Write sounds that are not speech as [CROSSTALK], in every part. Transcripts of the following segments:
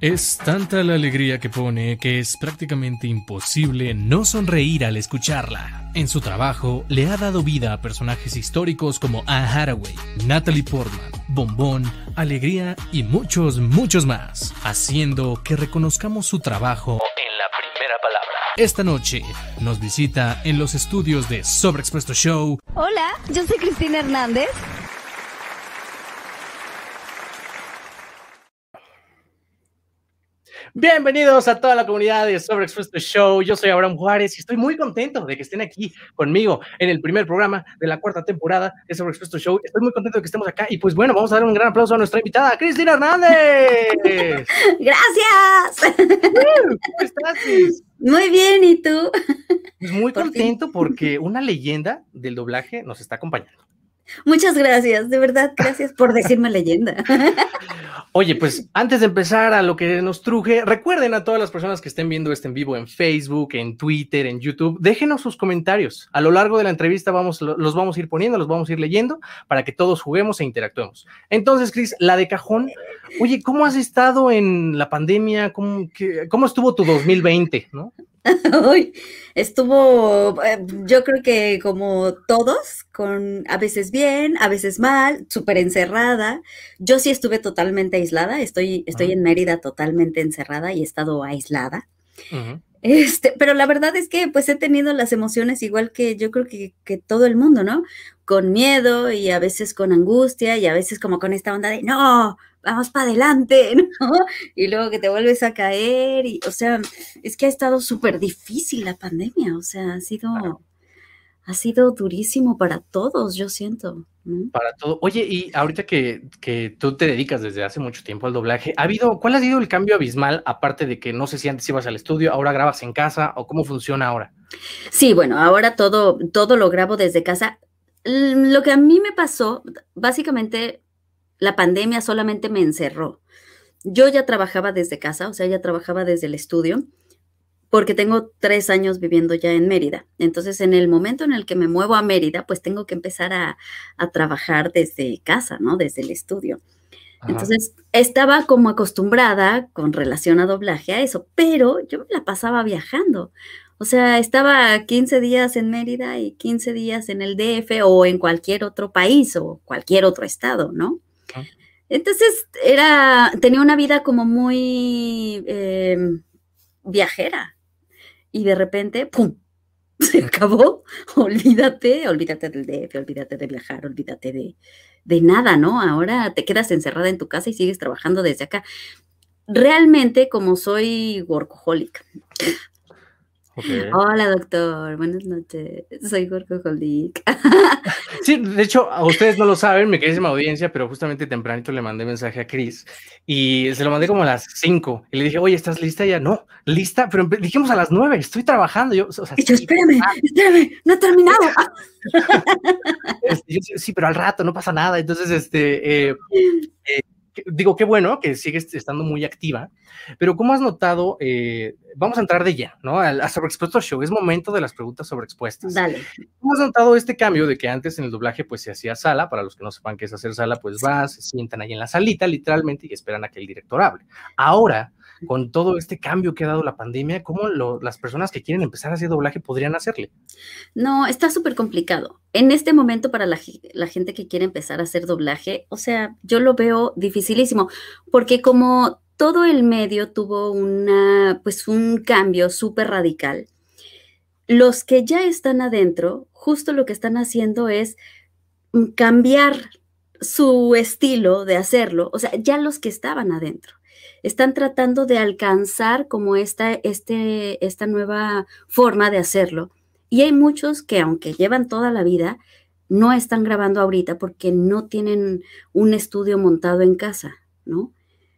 Es tanta la alegría que pone que es prácticamente imposible no sonreír al escucharla. En su trabajo le ha dado vida a personajes históricos como Anne Hathaway, Natalie Portman, Bombón, Alegría y muchos, muchos más, haciendo que reconozcamos su trabajo en la primera palabra. Esta noche nos visita en los estudios de Sobreexpuesto Show. Hola, yo soy Cristina Hernández. Bienvenidos a toda la comunidad de Sobreexpuesto Show. Yo soy Abraham Juárez y estoy muy contento de que estén aquí conmigo en el primer programa de la cuarta temporada de Sobreexpuesto Show. Estoy muy contento de que estemos acá y pues bueno, vamos a dar un gran aplauso a nuestra invitada, Cristina Hernández. [LAUGHS] Gracias. ¿Cómo estás? Muy bien, ¿y tú? Pues muy Por contento porque una leyenda del doblaje nos está acompañando. Muchas gracias, de verdad, gracias por decirme leyenda. Oye, pues antes de empezar a lo que nos truje, recuerden a todas las personas que estén viendo este en vivo en Facebook, en Twitter, en YouTube, déjenos sus comentarios. A lo largo de la entrevista vamos, lo- los vamos a ir poniendo, los vamos a ir leyendo para que todos juguemos e interactuemos. Entonces, Cris, la de cajón, oye, ¿cómo has estado en la pandemia? ¿Cómo, qué- cómo estuvo tu 2020? ¿no? [LAUGHS] Hoy estuvo, eh, yo creo que como todos, con a veces bien, a veces mal, súper encerrada. Yo sí estuve totalmente aislada, estoy, estoy en Mérida totalmente encerrada y he estado aislada. Este, pero la verdad es que pues he tenido las emociones igual que yo creo que, todo el mundo, ¿no? Con miedo y a veces con angustia y a veces como con esta onda de, no, vamos para adelante, [LAUGHS] ¿no? Y luego que te vuelves a caer y, o sea, es que ha estado súper difícil la pandemia, o sea, ha sido. Ha sido durísimo para todos, yo siento, ¿no? Para todo. Oye, y ahorita que, que tú te dedicas desde hace mucho tiempo al doblaje, ¿ha habido, cuál ha sido el cambio abismal, aparte de que no sé si antes ibas al estudio, ahora grabas en casa o cómo funciona ahora? Sí, bueno, ahora todo, todo lo grabo desde casa. Lo que a mí me pasó, básicamente, la pandemia solamente me encerró. Yo ya trabajaba desde casa, o sea, ya trabajaba desde el estudio, porque tengo tres años viviendo ya en Mérida. Entonces, en el momento en el que me muevo a Mérida, pues tengo que empezar a, a trabajar desde casa, ¿no? Desde el estudio. Ajá. Entonces, estaba como acostumbrada con relación a doblaje a eso, pero yo me la pasaba viajando. O sea, estaba 15 días en Mérida y 15 días en el DF o en cualquier otro país o cualquier otro estado, ¿no? Ajá. Entonces, era, tenía una vida como muy em, viajera y de repente, ¡pum! [LAUGHS] Se acabó. Olvídate, olvídate del DF, olvídate de viajar, olvídate de, de nada, ¿no? Ahora te quedas encerrada en tu casa y sigues trabajando desde acá. Realmente, como soy workaholic. Hola, doctor. Buenas noches. Soy workaholic. [LAUGHS] Sí, de hecho, a ustedes no lo saben, mi queridísima audiencia, pero justamente tempranito le mandé mensaje a Chris y se lo mandé como a las 5 y le dije, oye, ¿estás lista ya? No, lista, pero dijimos a las 9, estoy trabajando. Yo, o sea, Y yo, sí, espérame, ah, espérame, no he terminado. [LAUGHS] Este, yo, sí, pero al rato no pasa nada. Entonces, este, eh, eh, digo, qué bueno que sigues estando muy activa, pero ¿cómo has notado? eh, vamos a entrar de lleno, ¿no? Al a Sobreexpuesto Show, es momento de las preguntas sobreexpuestas. Dale. ¿Cómo has notado este cambio de que antes en el doblaje pues se hacía sala? Para los que no sepan qué es hacer sala, pues vas, se sientan ahí en la salita literalmente y esperan a que el director hable. Ahora, con todo este cambio que ha dado la pandemia, ¿cómo lo- las personas que quieren empezar a hacer doblaje podrían hacerle? No, está súper complicado. En este momento, para la, la gente que quiere empezar a hacer doblaje, o sea, yo lo veo dificilísimo, porque como todo el medio tuvo una, pues un cambio súper radical, los que ya están adentro, justo lo que están haciendo es cambiar su estilo de hacerlo, o sea, ya los que estaban adentro. Están tratando de alcanzar como esta, este, esta nueva forma de hacerlo. Y hay muchos que, aunque llevan toda la vida, no están grabando ahorita porque no tienen un estudio montado en casa, ¿no?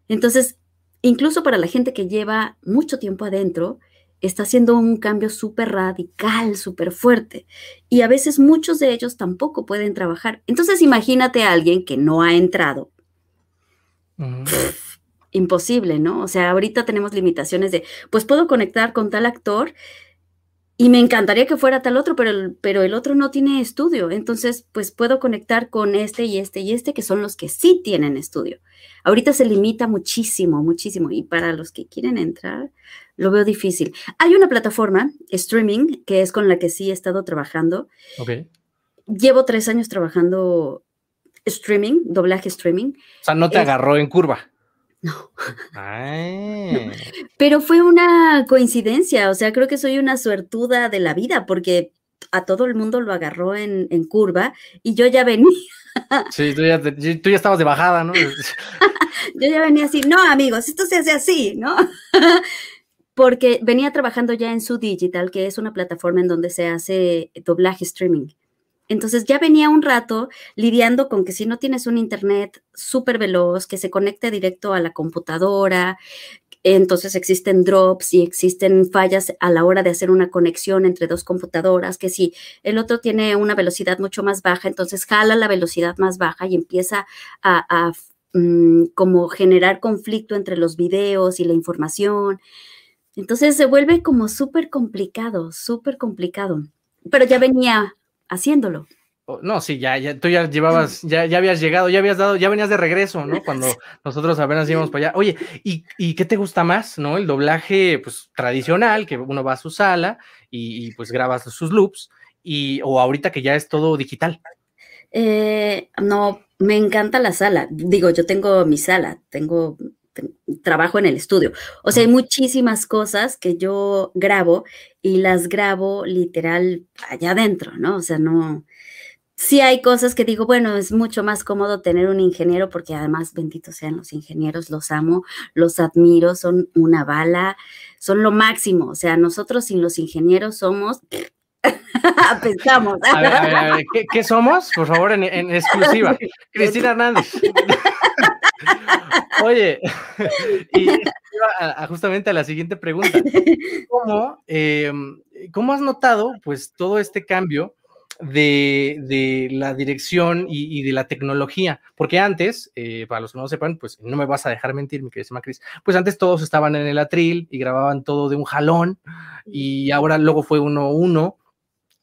Entonces, incluso para la gente que lleva mucho tiempo adentro, está haciendo un cambio súper radical, súper fuerte. Y a veces muchos de ellos tampoco pueden trabajar. Entonces, imagínate a alguien que no ha entrado. Imposible, ¿no? O sea, ahorita tenemos limitaciones de, pues puedo conectar con tal actor y me encantaría que fuera tal otro, pero el, pero el otro no tiene estudio. Entonces, pues puedo conectar con este y este y este, que son los que sí tienen estudio. Ahorita se limita muchísimo, muchísimo. Y para los que quieren entrar, lo veo difícil. Hay una plataforma, streaming, que es con la que sí he estado trabajando. Llevo tres años trabajando streaming, doblaje streaming. O sea, no te Es- agarró en curva. No. Ay. [LAUGHS] Pero fue una coincidencia, o sea, creo que soy una suertuda de la vida porque a todo el mundo lo agarró en, en curva y yo ya venía, [LAUGHS] Sí, tú ya, tú ya estabas de bajada, ¿no? [LAUGHS] yo ya venía así, no amigos, esto se hace así, ¿no? Porque venía trabajando ya en su digital, que es una plataforma en donde se hace doblaje streaming. Entonces ya venía un rato lidiando con que si no tienes un internet súper veloz, que se conecte directo a la computadora, entonces existen drops y existen fallas a la hora de hacer una conexión entre dos computadoras, que si el otro tiene una velocidad mucho más baja, entonces jala la velocidad más baja y empieza a, mm, como generar conflicto entre los videos y la información. Entonces se vuelve como súper complicado, súper complicado. Pero ya venía haciéndolo. No, sí, ya, ya, tú ya llevabas, ya, ya habías llegado, ya habías dado, ya venías de regreso, ¿no? Cuando nosotros apenas íbamos para allá. Oye, ¿y, y qué te gusta más, no? El doblaje, pues, tradicional, que uno va a su sala y, y, pues grabas sus loops, y, o ahorita que ya es todo digital. Eh, no, me encanta la sala. Digo, yo tengo mi sala, tengo te- trabajo en el estudio. O sea, hay muchísimas cosas que yo grabo y las grabo literal allá adentro, ¿no? O sea, no. Sí hay cosas que digo, bueno, es mucho más cómodo tener un ingeniero porque además, benditos sean los ingenieros, los amo, los admiro, son una bala, son lo máximo. O sea, nosotros sin los ingenieros somos, [LAUGHS] apestamos. A ver, a ver, a ver, ¿qué, qué somos? Por favor, en, en exclusiva. [LAUGHS] Cristina Hernández. [LAUGHS] Oye, [LAUGHS] y iba a- a justamente a la siguiente pregunta. [LAUGHS] ¿Cómo, eh, cómo has notado pues todo este cambio de, de la dirección y, y de la tecnología? Porque antes, eh, para los que no lo sepan, pues no me vas a dejar mentir, mi querida Cris, pues antes todos estaban en el atril y grababan todo de un jalón y ahora luego fue uno uno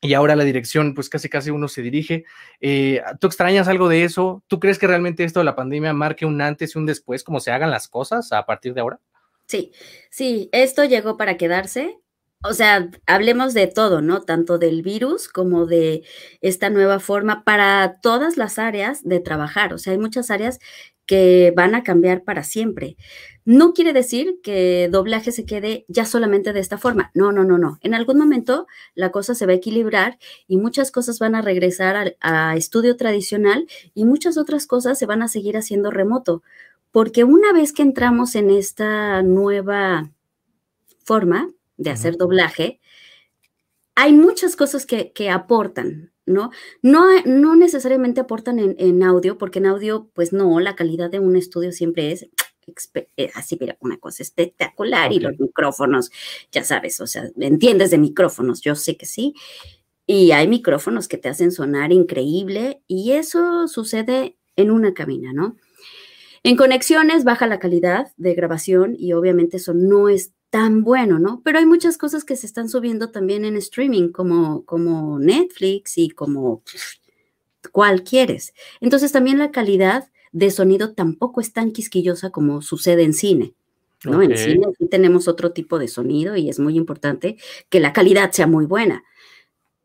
y ahora la dirección, pues casi casi uno se dirige. Eh, ¿Tú extrañas algo de eso? ¿Tú crees que realmente esto de la pandemia marque un antes y un después, como se hagan las cosas a partir de ahora? Sí, sí, esto llegó para quedarse. O sea, hablemos de todo, ¿no? Tanto del virus como de esta nueva forma para todas las áreas de trabajar. O sea, hay muchas áreas que van a cambiar para siempre. No quiere decir que doblaje se quede ya solamente de esta forma. No, no, no, no. En algún momento la cosa se va a equilibrar y muchas cosas van a regresar a, estudio tradicional y muchas otras cosas se van a seguir haciendo remoto. Porque una vez que entramos en esta nueva forma de hacer doblaje, hay muchas cosas que, que aportan, ¿no? No, no necesariamente aportan en, en audio, porque en audio, pues no, la calidad de un estudio siempre es así, pero una cosa espectacular y los micrófonos, ya sabes, o sea, entiendes de micrófonos, yo sé que sí. Y hay micrófonos que te hacen sonar increíble y eso sucede en una cabina, ¿no? En conexiones baja la calidad de grabación y obviamente eso no es tan bueno, ¿no? Pero hay muchas cosas que se están subiendo también en streaming, como, como Netflix y como cual quieres. Entonces también la calidad de sonido tampoco es tan quisquillosa como sucede en cine. ¿no? En cine tenemos otro tipo de sonido y es muy importante que la calidad sea muy buena.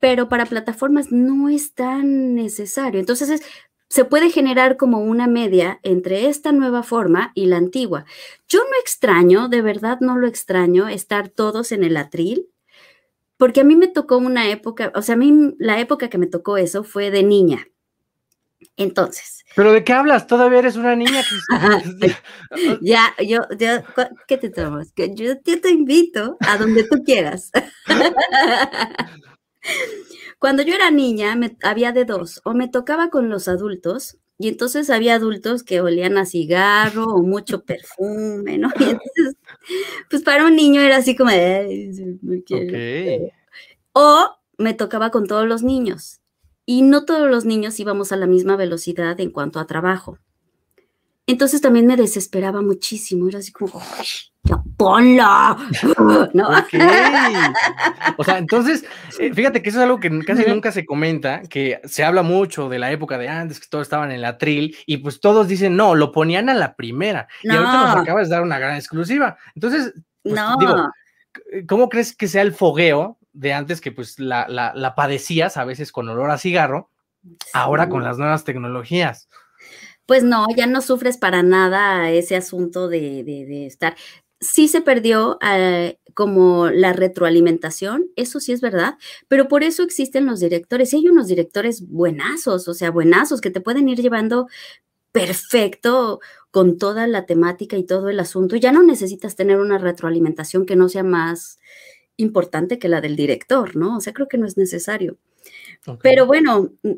Pero para plataformas no es tan necesario. Entonces es- se puede generar como una media entre esta nueva forma y la antigua. Yo no extraño, de verdad no lo extraño, estar todos en el atril, porque a mí me tocó una época, o sea, a mí la época que me tocó eso fue de niña. Entonces, ¿Pero de qué hablas? Todavía eres una niña, Cristina. [LAUGHS] ya, yo, yo, ¿qué te tomas? Que yo, yo te invito a donde tú quieras. [LAUGHS] Cuando yo era niña, me, había de dos, o me tocaba con los adultos, y entonces había adultos que olían a cigarro o mucho perfume, ¿no? Y entonces, pues para un niño era así como, de, "Ay, sí, me quiero". Ok. O me tocaba con todos los niños. Y no todos los niños íbamos a la misma velocidad en cuanto a trabajo. Entonces también me desesperaba muchísimo. Era así como, "Ay, ya ponlo. [LAUGHS] ¿No? [LAUGHS] O sea, entonces, eh, fíjate que eso es algo que casi nunca se comenta, que se habla mucho de la época de antes, que todos estaban en la tril, y pues todos dicen, no, lo ponían a la primera. Y ahorita nos acabas de dar una gran exclusiva. Entonces, pues, digo, ¿cómo crees que sea el fogueo de antes que pues la, la, padecías a veces con olor a cigarro, ahora con las nuevas tecnologías? Pues no, ya no sufres para nada ese asunto de, de, estar. Sí se perdió eh, como la retroalimentación, eso sí es verdad, pero por eso existen los directores. Y hay unos directores buenazos, o sea, buenazos que te pueden ir llevando perfecto con toda la temática y todo el asunto. Ya no necesitas tener una retroalimentación que no sea más importante que la del director, ¿no? O sea, creo que no es necesario. Pero bueno, mm,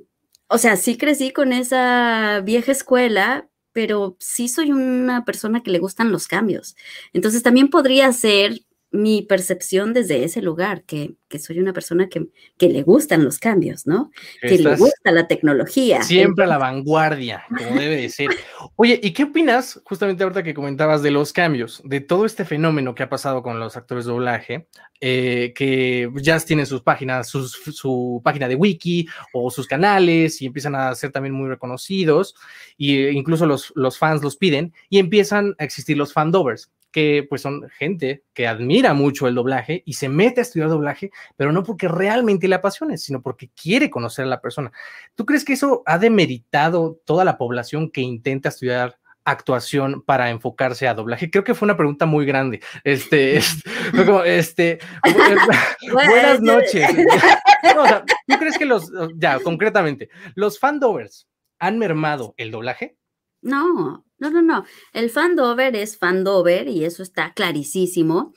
o sea, sí crecí con esa vieja escuela, pero sí soy una persona que le gustan los cambios. Entonces también podría ser mi percepción desde ese lugar, que, soy una persona que, que, le gustan los cambios, ¿no? que le gusta la tecnología. Siempre a la vanguardia, como debe de ser. Oye, ¿y qué opinas, justamente ahorita que comentabas de los cambios, de todo este fenómeno que ha pasado con los actores de doblaje, eh, que ya tienen sus páginas, su página de wiki o sus canales y empiezan a ser también muy reconocidos, e incluso los, los fans los piden, y empiezan a existir los fandovers que pues son gente que admira mucho el doblaje y se mete a estudiar doblaje, pero no porque realmente le apasione, sino porque quiere conocer a la persona. ¿Tú crees que eso ha demeritado toda la población que intenta estudiar actuación para enfocarse a doblaje? Creo que fue una pregunta muy grande. Este, este, buenas noches. ¿Tú crees que los, ya, concretamente, los fandovers han mermado el doblaje? No, no, no, no. El fandover es fandover y eso está clarísimo.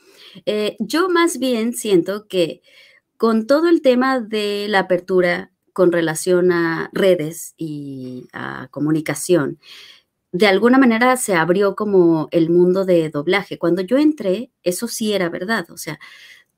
Eh, yo más bien siento que con todo el tema de la apertura con relación a redes y a comunicación, de alguna manera se abrió como el mundo de doblaje. Cuando yo entré, eso sí era verdad, o sea,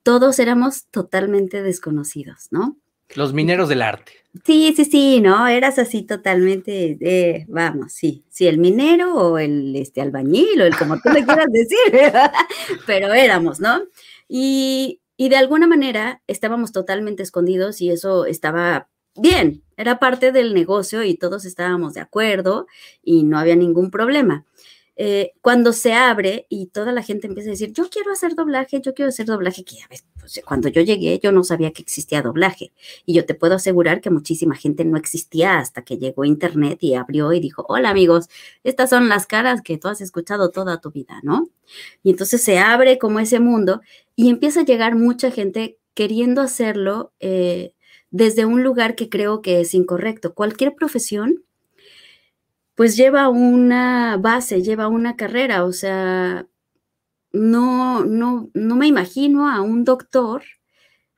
todos éramos totalmente desconocidos, ¿no? Los mineros del arte. Sí, sí, sí, ¿no? Eras así totalmente, de, vamos, sí, sí, el minero o el este, albañil o el como tú le quieras decir, [LAUGHS] pero éramos, ¿no? Y, y de alguna manera estábamos totalmente escondidos y eso estaba bien, era parte del negocio y todos estábamos de acuerdo y no había ningún problema. Eh, cuando se abre y toda la gente empieza a decir, yo quiero hacer doblaje, yo quiero hacer doblaje, que ya ves, pues, cuando yo llegué yo no sabía que existía doblaje y yo te puedo asegurar que muchísima gente no existía hasta que llegó Internet y abrió y dijo, hola amigos, estas son las caras que tú has escuchado toda tu vida, ¿no? Y entonces se abre como ese mundo y empieza a llegar mucha gente queriendo hacerlo eh, desde un lugar que creo que es incorrecto. Cualquier profesión pues lleva una base, lleva una carrera, o sea, no, no, no me imagino a un doctor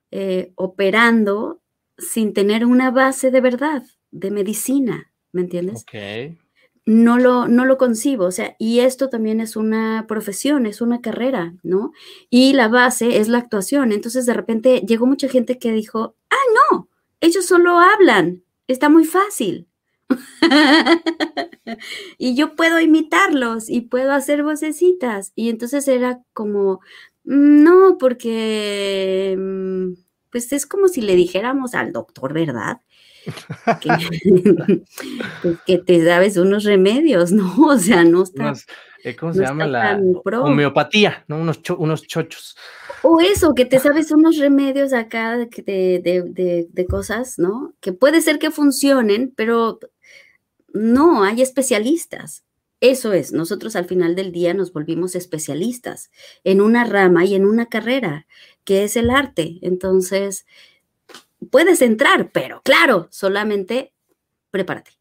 eh, operando sin tener una base de verdad, de medicina, ¿me entiendes? Ok. No lo, no lo concibo, o sea, y esto también es una profesión, es una carrera, ¿no? Y la base es la actuación. Entonces, de repente llegó mucha gente que dijo, ah, no, ellos solo hablan, está muy fácil. [LAUGHS] y yo puedo imitarlos y puedo hacer vocecitas. Y entonces era como, mm, no, porque mm, pues es como si le dijéramos al doctor, ¿verdad? Que, [LAUGHS] [LAUGHS] pues, que te sabes unos remedios, ¿no? O sea, no está. Eh, ¿Cómo se llama la homeopatía? ¿no? Unos, unos chochos. O eso, que te sabes unos remedios acá de, de, de, cosas, ¿no? Que puede ser que funcionen, pero no, hay especialistas. Eso es, nosotros al final del día nos volvimos especialistas en una rama y en una carrera, que es el arte. Entonces, puedes entrar, pero claro, solamente prepárate.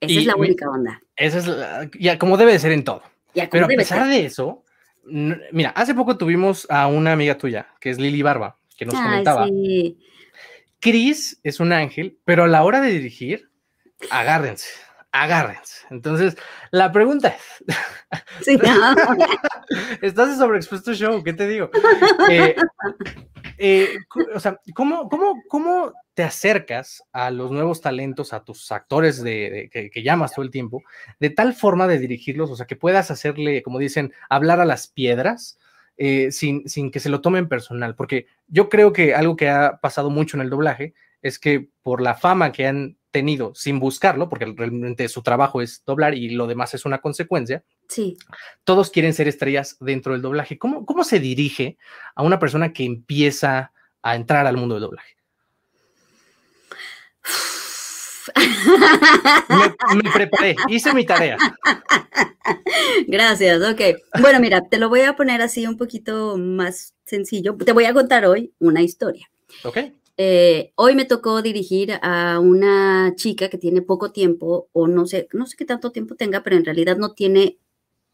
Esa es la única onda. Esa es ya como debe de ser en todo. pero a pesar de eso, mira, hace poco tuvimos a una amiga tuya, que es Lili Barba, que nos comentaba. Sí. Cris es un ángel, pero a la hora de dirigir, agárrense, agárrense. Entonces, la pregunta es, sí, [LAUGHS] [LAUGHS] ¿estás en sobreexpuesto show? ¿Qué te digo? Eh, eh, o sea, ¿cómo, cómo, cómo te acercas a los nuevos talentos, a tus actores de, que, llamas todo el tiempo, de tal forma de dirigirlos, o sea, que puedas hacerle, como dicen, hablar a las piedras, eh, sin, sin que se lo tomen personal, porque yo creo que algo que ha pasado mucho en el doblaje es que por la fama que han tenido sin buscarlo, porque realmente su trabajo es doblar y lo demás es una consecuencia, Sí. todos quieren ser estrellas dentro del doblaje. ¿Cómo, cómo se dirige a una persona que empieza a entrar al mundo del doblaje? Me, me preparé, hice mi tarea. Gracias, ok. Bueno, mira, te lo voy a poner así un poquito más sencillo. Te voy a contar hoy una historia. ¿Ok? Eh, hoy me tocó dirigir a una chica que tiene poco tiempo, o no sé, no sé qué tanto tiempo tenga, pero en realidad no tiene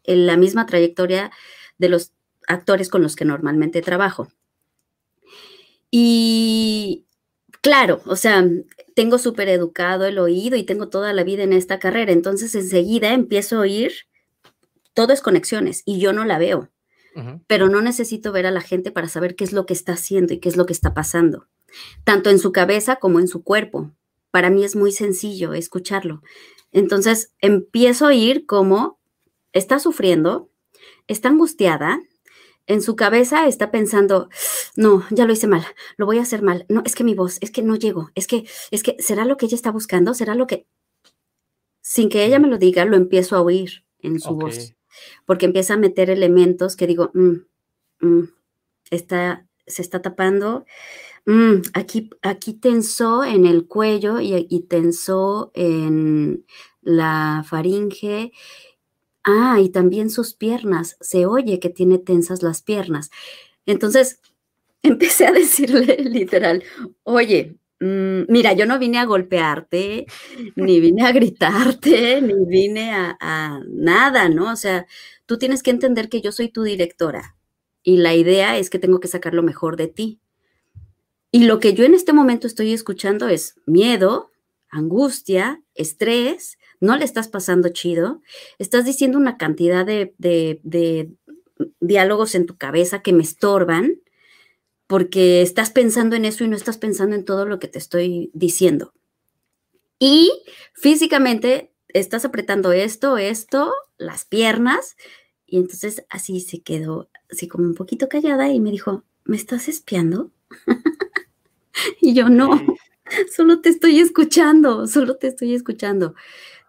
eh, la misma trayectoria de los actores con los que normalmente trabajo. Y claro, o sea, tengo súper educado el oído y tengo toda la vida en esta carrera, entonces enseguida empiezo a oír, todo es conexiones y yo no la veo, pero no necesito ver a la gente para saber qué es lo que está haciendo y qué es lo que está pasando, tanto en su cabeza como en su cuerpo. Para mí es muy sencillo escucharlo. Entonces empiezo a oír cómo está sufriendo, está angustiada, en su cabeza está pensando, no, ya lo hice mal, lo voy a hacer mal, no, es que mi voz, es que no llego, es que, es que, ¿será lo que ella está buscando? ¿Será lo que... Sin que ella me lo diga, lo empiezo a oír en su voz, porque empieza a meter elementos que digo, "Mm, mm, está, se está tapando, mm, aquí, aquí tensó en el cuello y, y tensó en la faringe, Ah, y también sus piernas. Se oye que tiene tensas las piernas. Entonces, [LAUGHS] empecé a decirle [LAUGHS] literal, oye, mm, mira, yo no vine a golpearte, ni vine a gritarte, [LAUGHS] ni vine a, a nada, ¿no? O sea, tú tienes que entender que yo soy tu directora y la idea es que tengo que sacar lo mejor de ti. Y lo que yo en este momento estoy escuchando es miedo, angustia, estrés, no le estás pasando chido, estás diciendo una cantidad de, diálogos en tu cabeza que me estorban porque estás pensando en eso y no estás pensando en todo lo que te estoy diciendo. Y físicamente estás apretando esto, esto, las piernas, y entonces así se quedó, así como un poquito callada y me dijo, ¿me estás espiando? [LAUGHS] y yo no, solo te estoy escuchando, solo te estoy escuchando.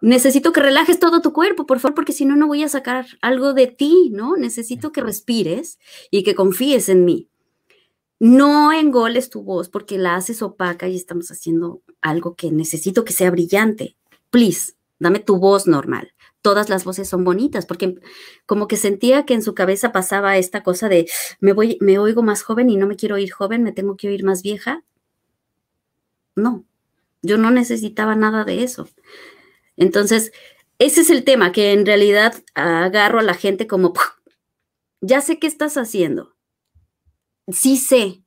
Necesito que relajes todo tu cuerpo, por favor, porque si no, no voy a sacar algo de ti, ¿no? Necesito que respires y que confíes en mí. No engoles tu voz porque la haces opaca y estamos haciendo algo que necesito que sea brillante. Please, dame tu voz normal. Todas las voces son bonitas porque como que sentía que en su cabeza pasaba esta cosa de me voy me oigo más joven y no me quiero oír joven, me tengo que oír más vieja. No. Yo no necesitaba nada de eso. Entonces, ese es el tema, que en realidad agarro a la gente como, ya sé qué estás haciendo. Sí sé.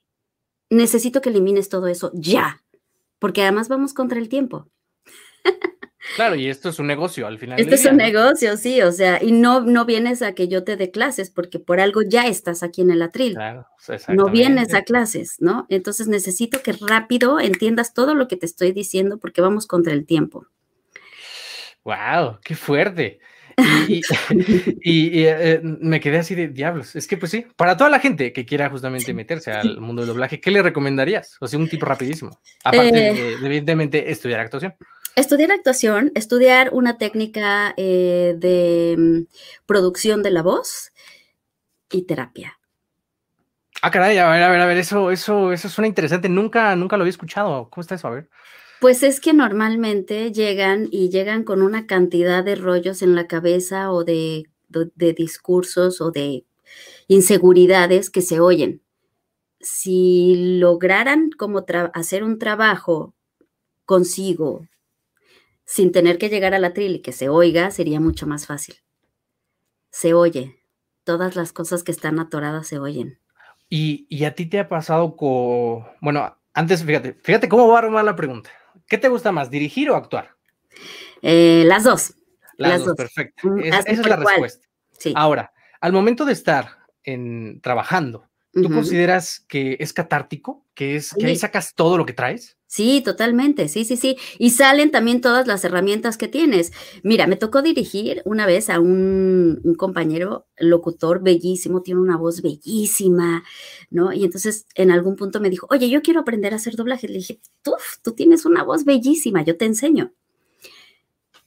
Necesito que elimines todo eso ya. Porque además vamos contra el tiempo. [LAUGHS] Claro, y esto es un negocio al final. Del es un negocio, sí, o sea, y no, no vienes a que yo te dé clases, porque por algo ya estás aquí en el atril. Claro, No vienes a clases, ¿no? Entonces necesito que rápido entiendas todo lo que te estoy diciendo porque vamos contra el tiempo. Wow, qué fuerte. Y, y- [LAUGHS] [LAUGHS] y, y, eh, me quedé así de diablos. Es que, pues sí, para toda la gente que quiera justamente meterse al [LAUGHS] mundo del doblaje, ¿qué le recomendarías? O sea, un tipo rapidísimo. Aparte Eh. de, evidentemente, estudiar actuación. Estudiar actuación, estudiar una técnica eh, de mm, producción de la voz y terapia. Ah, caray, a ver, a ver, a ver, eso, eso, eso suena interesante. Nunca, nunca lo había escuchado. ¿Cómo está eso? A ver. Pues es que normalmente llegan y llegan con una cantidad de rollos en la cabeza o de, de- de discursos o de inseguridades que se oyen. Si lograran como hacer un trabajo consigo sin tener que llegar a la tril y que se oiga, sería mucho más fácil. Se oye. Todas las cosas que están atoradas se oyen. Y, y a ti te ha pasado con. Bueno, antes, fíjate, fíjate cómo va a armar la pregunta. ¿Qué te gusta más, dirigir o actuar? Eh, las dos. Las, Las dos, dos. perfecto. Mm, Esa, así esa es la cual. respuesta. Sí. Ahora, al momento de estar en, trabajando, ¿Tú consideras que es catártico? ¿Que, es, que ahí sacas todo lo que traes? Sí, totalmente, sí, sí, sí. Y salen también todas las herramientas que tienes. Mira, me tocó dirigir una vez a un, compañero locutor bellísimo, tiene una voz bellísima, ¿no? Y entonces en algún punto me dijo, oye, yo quiero aprender a hacer doblaje. Le dije, tú, tú tienes una voz bellísima, yo te enseño.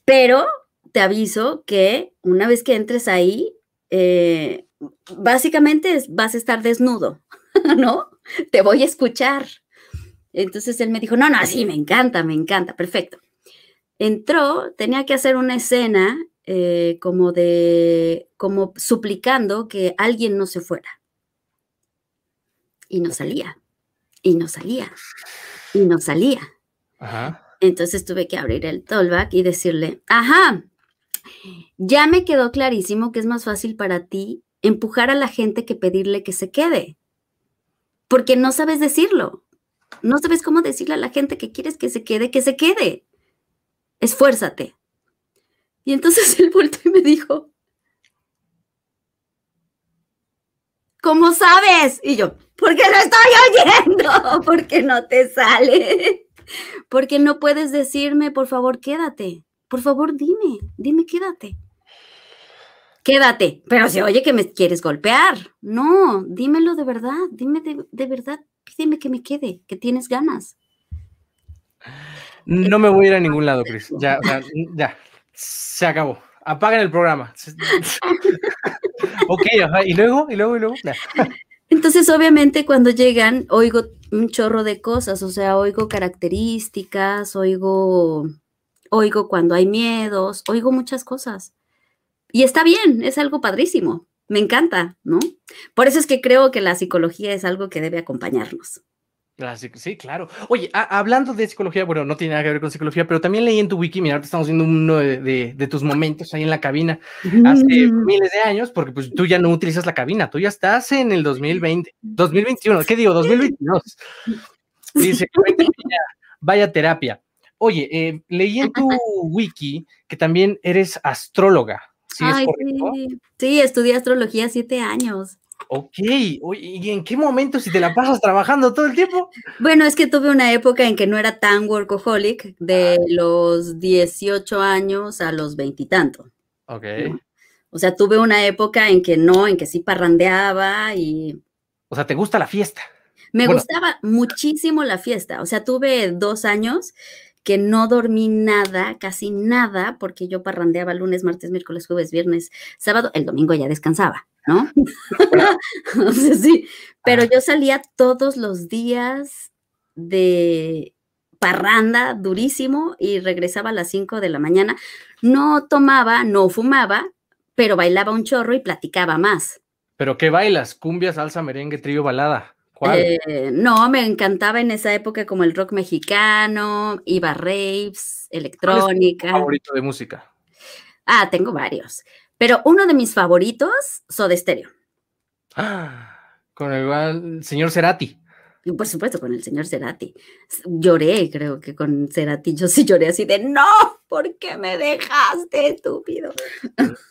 Pero te aviso que una vez que entres ahí, eh, básicamente vas a estar desnudo, [LAUGHS] ¿no? Te voy a escuchar. Entonces él me dijo, no, no, sí, me encanta, me encanta, perfecto. Entró, tenía que hacer una escena eh, como de, como suplicando que alguien no se fuera. Y no salía, y no salía, y no salía. Entonces tuve que abrir el tollback y decirle, ajá, ya me quedó clarísimo que es más fácil para ti empujar a la gente que pedirle que se quede, porque no sabes decirlo. No sabes cómo decirle a la gente que quieres que se quede, que se quede. Esfuérzate. Y entonces [LAUGHS] él volvió y me dijo, ¿cómo sabes? Y yo, porque lo estoy oyendo, [LAUGHS] porque no te sale. Porque no puedes decirme, por favor, quédate. Por favor, dime, dime, quédate quédate, pero se oye que me quieres golpear. No, dímelo de verdad, dime de, verdad, pídeme que me quede, que tienes ganas. No me voy a ir a ningún lado, Cris. Ya, [LAUGHS] ya, se acabó. Apaguen el programa. ok, y luego, y luego, y luego. Entonces, obviamente, cuando llegan, oigo un chorro de cosas, o sea, oigo características, oigo, oigo cuando hay miedos, oigo muchas cosas. Y está bien, es algo padrísimo, me encanta, ¿no? Por eso es que creo que la psicología es algo que debe acompañarnos. Sí, claro. Oye, hablando de psicología, bueno, no tiene nada que ver con psicología, pero también leí en tu wiki, mira, estamos viendo uno de, tus momentos ahí en la cabina hace miles de años, porque pues tú ya no utilizas la cabina, tú ya estás en el 2020, 2021, ¿qué digo? 2022. [LAUGHS] Dice, vaya terapia. Oye, eh, leí en tu wiki que también eres astróloga. ¿Sí, sí. estudié astrología siete años. Ok, ¿y en qué momento si te la pasas trabajando todo el tiempo? Bueno, es que tuve una época en que no era tan workaholic, de los 18 años a los veintitantos. Ok. O sea, tuve una época en que no, en que sí parrandeaba y... O sea, ¿te gusta la fiesta? Me gustaba muchísimo la fiesta. O sea, tuve dos años que no dormí nada, casi nada, porque yo parrandeaba lunes, martes, miércoles, jueves, viernes, sábado, el domingo ya descansaba, ¿no? [LAUGHS] sí, pero yo salía todos los días de parranda durísimo y regresaba a las 5 de la mañana. No tomaba, no fumaba, pero bailaba un chorro y platicaba más. ¿Pero qué bailas? ¿Cumbia, salsa, merengue, trío, balada? Eh, no, me encantaba en esa época como el rock mexicano, iba raves, electrónica. favorito de música? Ah, tengo varios. Pero uno de mis favoritos, Soda Stereo. Ah, [GASPS] con el, señor Cerati. por supuesto, con el señor Cerati. Lloré, creo que con Cerati. Yo sí lloré así de, no, ¿por qué me dejaste, estúpido? [LAUGHS]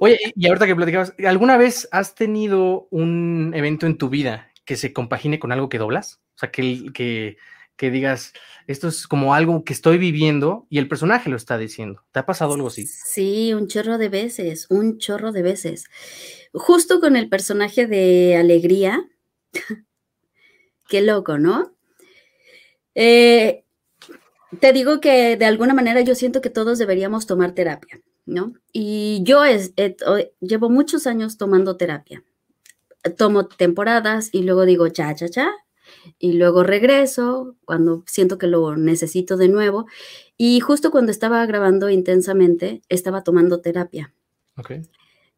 Oye, y ahorita que platicabas, ¿alguna vez has tenido un evento en tu vida que se compagine con algo que doblas? O sea, que, que, que digas, esto es como algo que estoy viviendo y el personaje lo está diciendo. ¿Te ha pasado algo así? Sí, un chorro de veces, un chorro de veces. Justo con el personaje de Alegría, [LAUGHS] qué loco, ¿no? Eh, te digo que de alguna manera yo siento que todos deberíamos tomar terapia, ¿no? Y yo es, llevo muchos años tomando terapia tomo temporadas y luego digo cha, cha, cha, y luego regreso cuando siento que lo necesito de nuevo. Y justo cuando estaba grabando intensamente, estaba tomando terapia.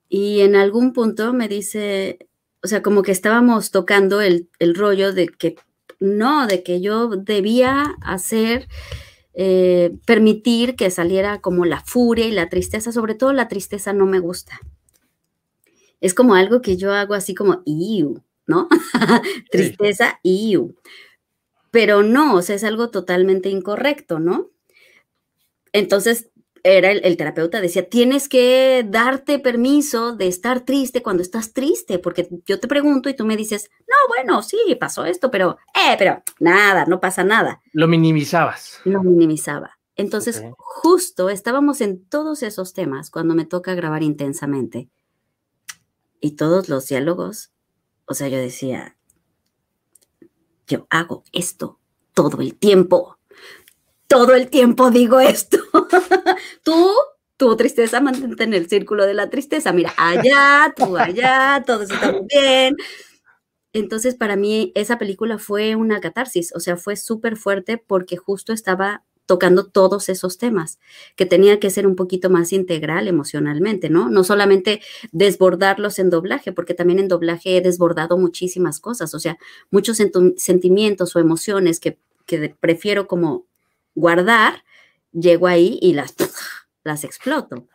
Y en algún punto me dice, o sea, como que estábamos tocando el, rollo de que no, de que yo debía hacer, eh, permitir que saliera como la furia y la tristeza, sobre todo la tristeza no me gusta es como algo que yo hago así como, iu, ¿no? [LAUGHS] Tristeza, iu. Pero no, o sea, es algo totalmente incorrecto, ¿no? Entonces, era el, terapeuta, decía, tienes que darte permiso de estar triste cuando estás triste, porque yo te pregunto y tú me dices, no, bueno, sí, pasó esto, pero, eh, pero nada, no pasa nada. Lo minimizabas. Lo minimizaba. Entonces, justo estábamos en todos esos temas cuando me toca grabar intensamente. Y todos los diálogos, o sea, yo decía, yo hago esto todo el tiempo todo el tiempo digo esto. [LAUGHS] tú, tu tristeza, mantente en el círculo de la tristeza. Mira, allá, tú allá, todo está muy bien. Entonces, para mí, esa película fue una catarsis, o sea, fue súper fuerte porque justo estaba tocando todos esos temas, que tenía que ser un poquito más integral emocionalmente, ¿no? No solamente desbordarlos en doblaje, porque también en doblaje he desbordado muchísimas cosas, o sea, muchos sentimientos o emociones que, que prefiero como guardar, llego ahí y las, las exploto.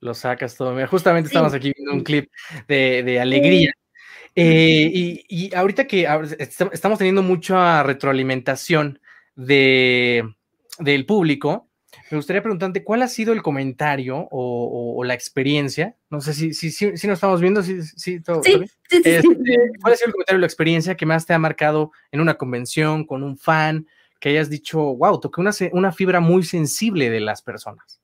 Lo sacas todo. Mira, justamente estamos aquí viendo un clip de, alegría. Eh, y, ahorita que estamos teniendo mucha retroalimentación de, del público, me gustaría preguntarte cuál ha sido el comentario o, la experiencia. No sé si, si, si, nos estamos viendo. Si, sí, todo, sí, este, ¿Cuál ha sido el comentario o la experiencia que más te ha marcado en una convención con un fan? que hayas dicho, wow, toqué una, una fibra muy sensible de las personas?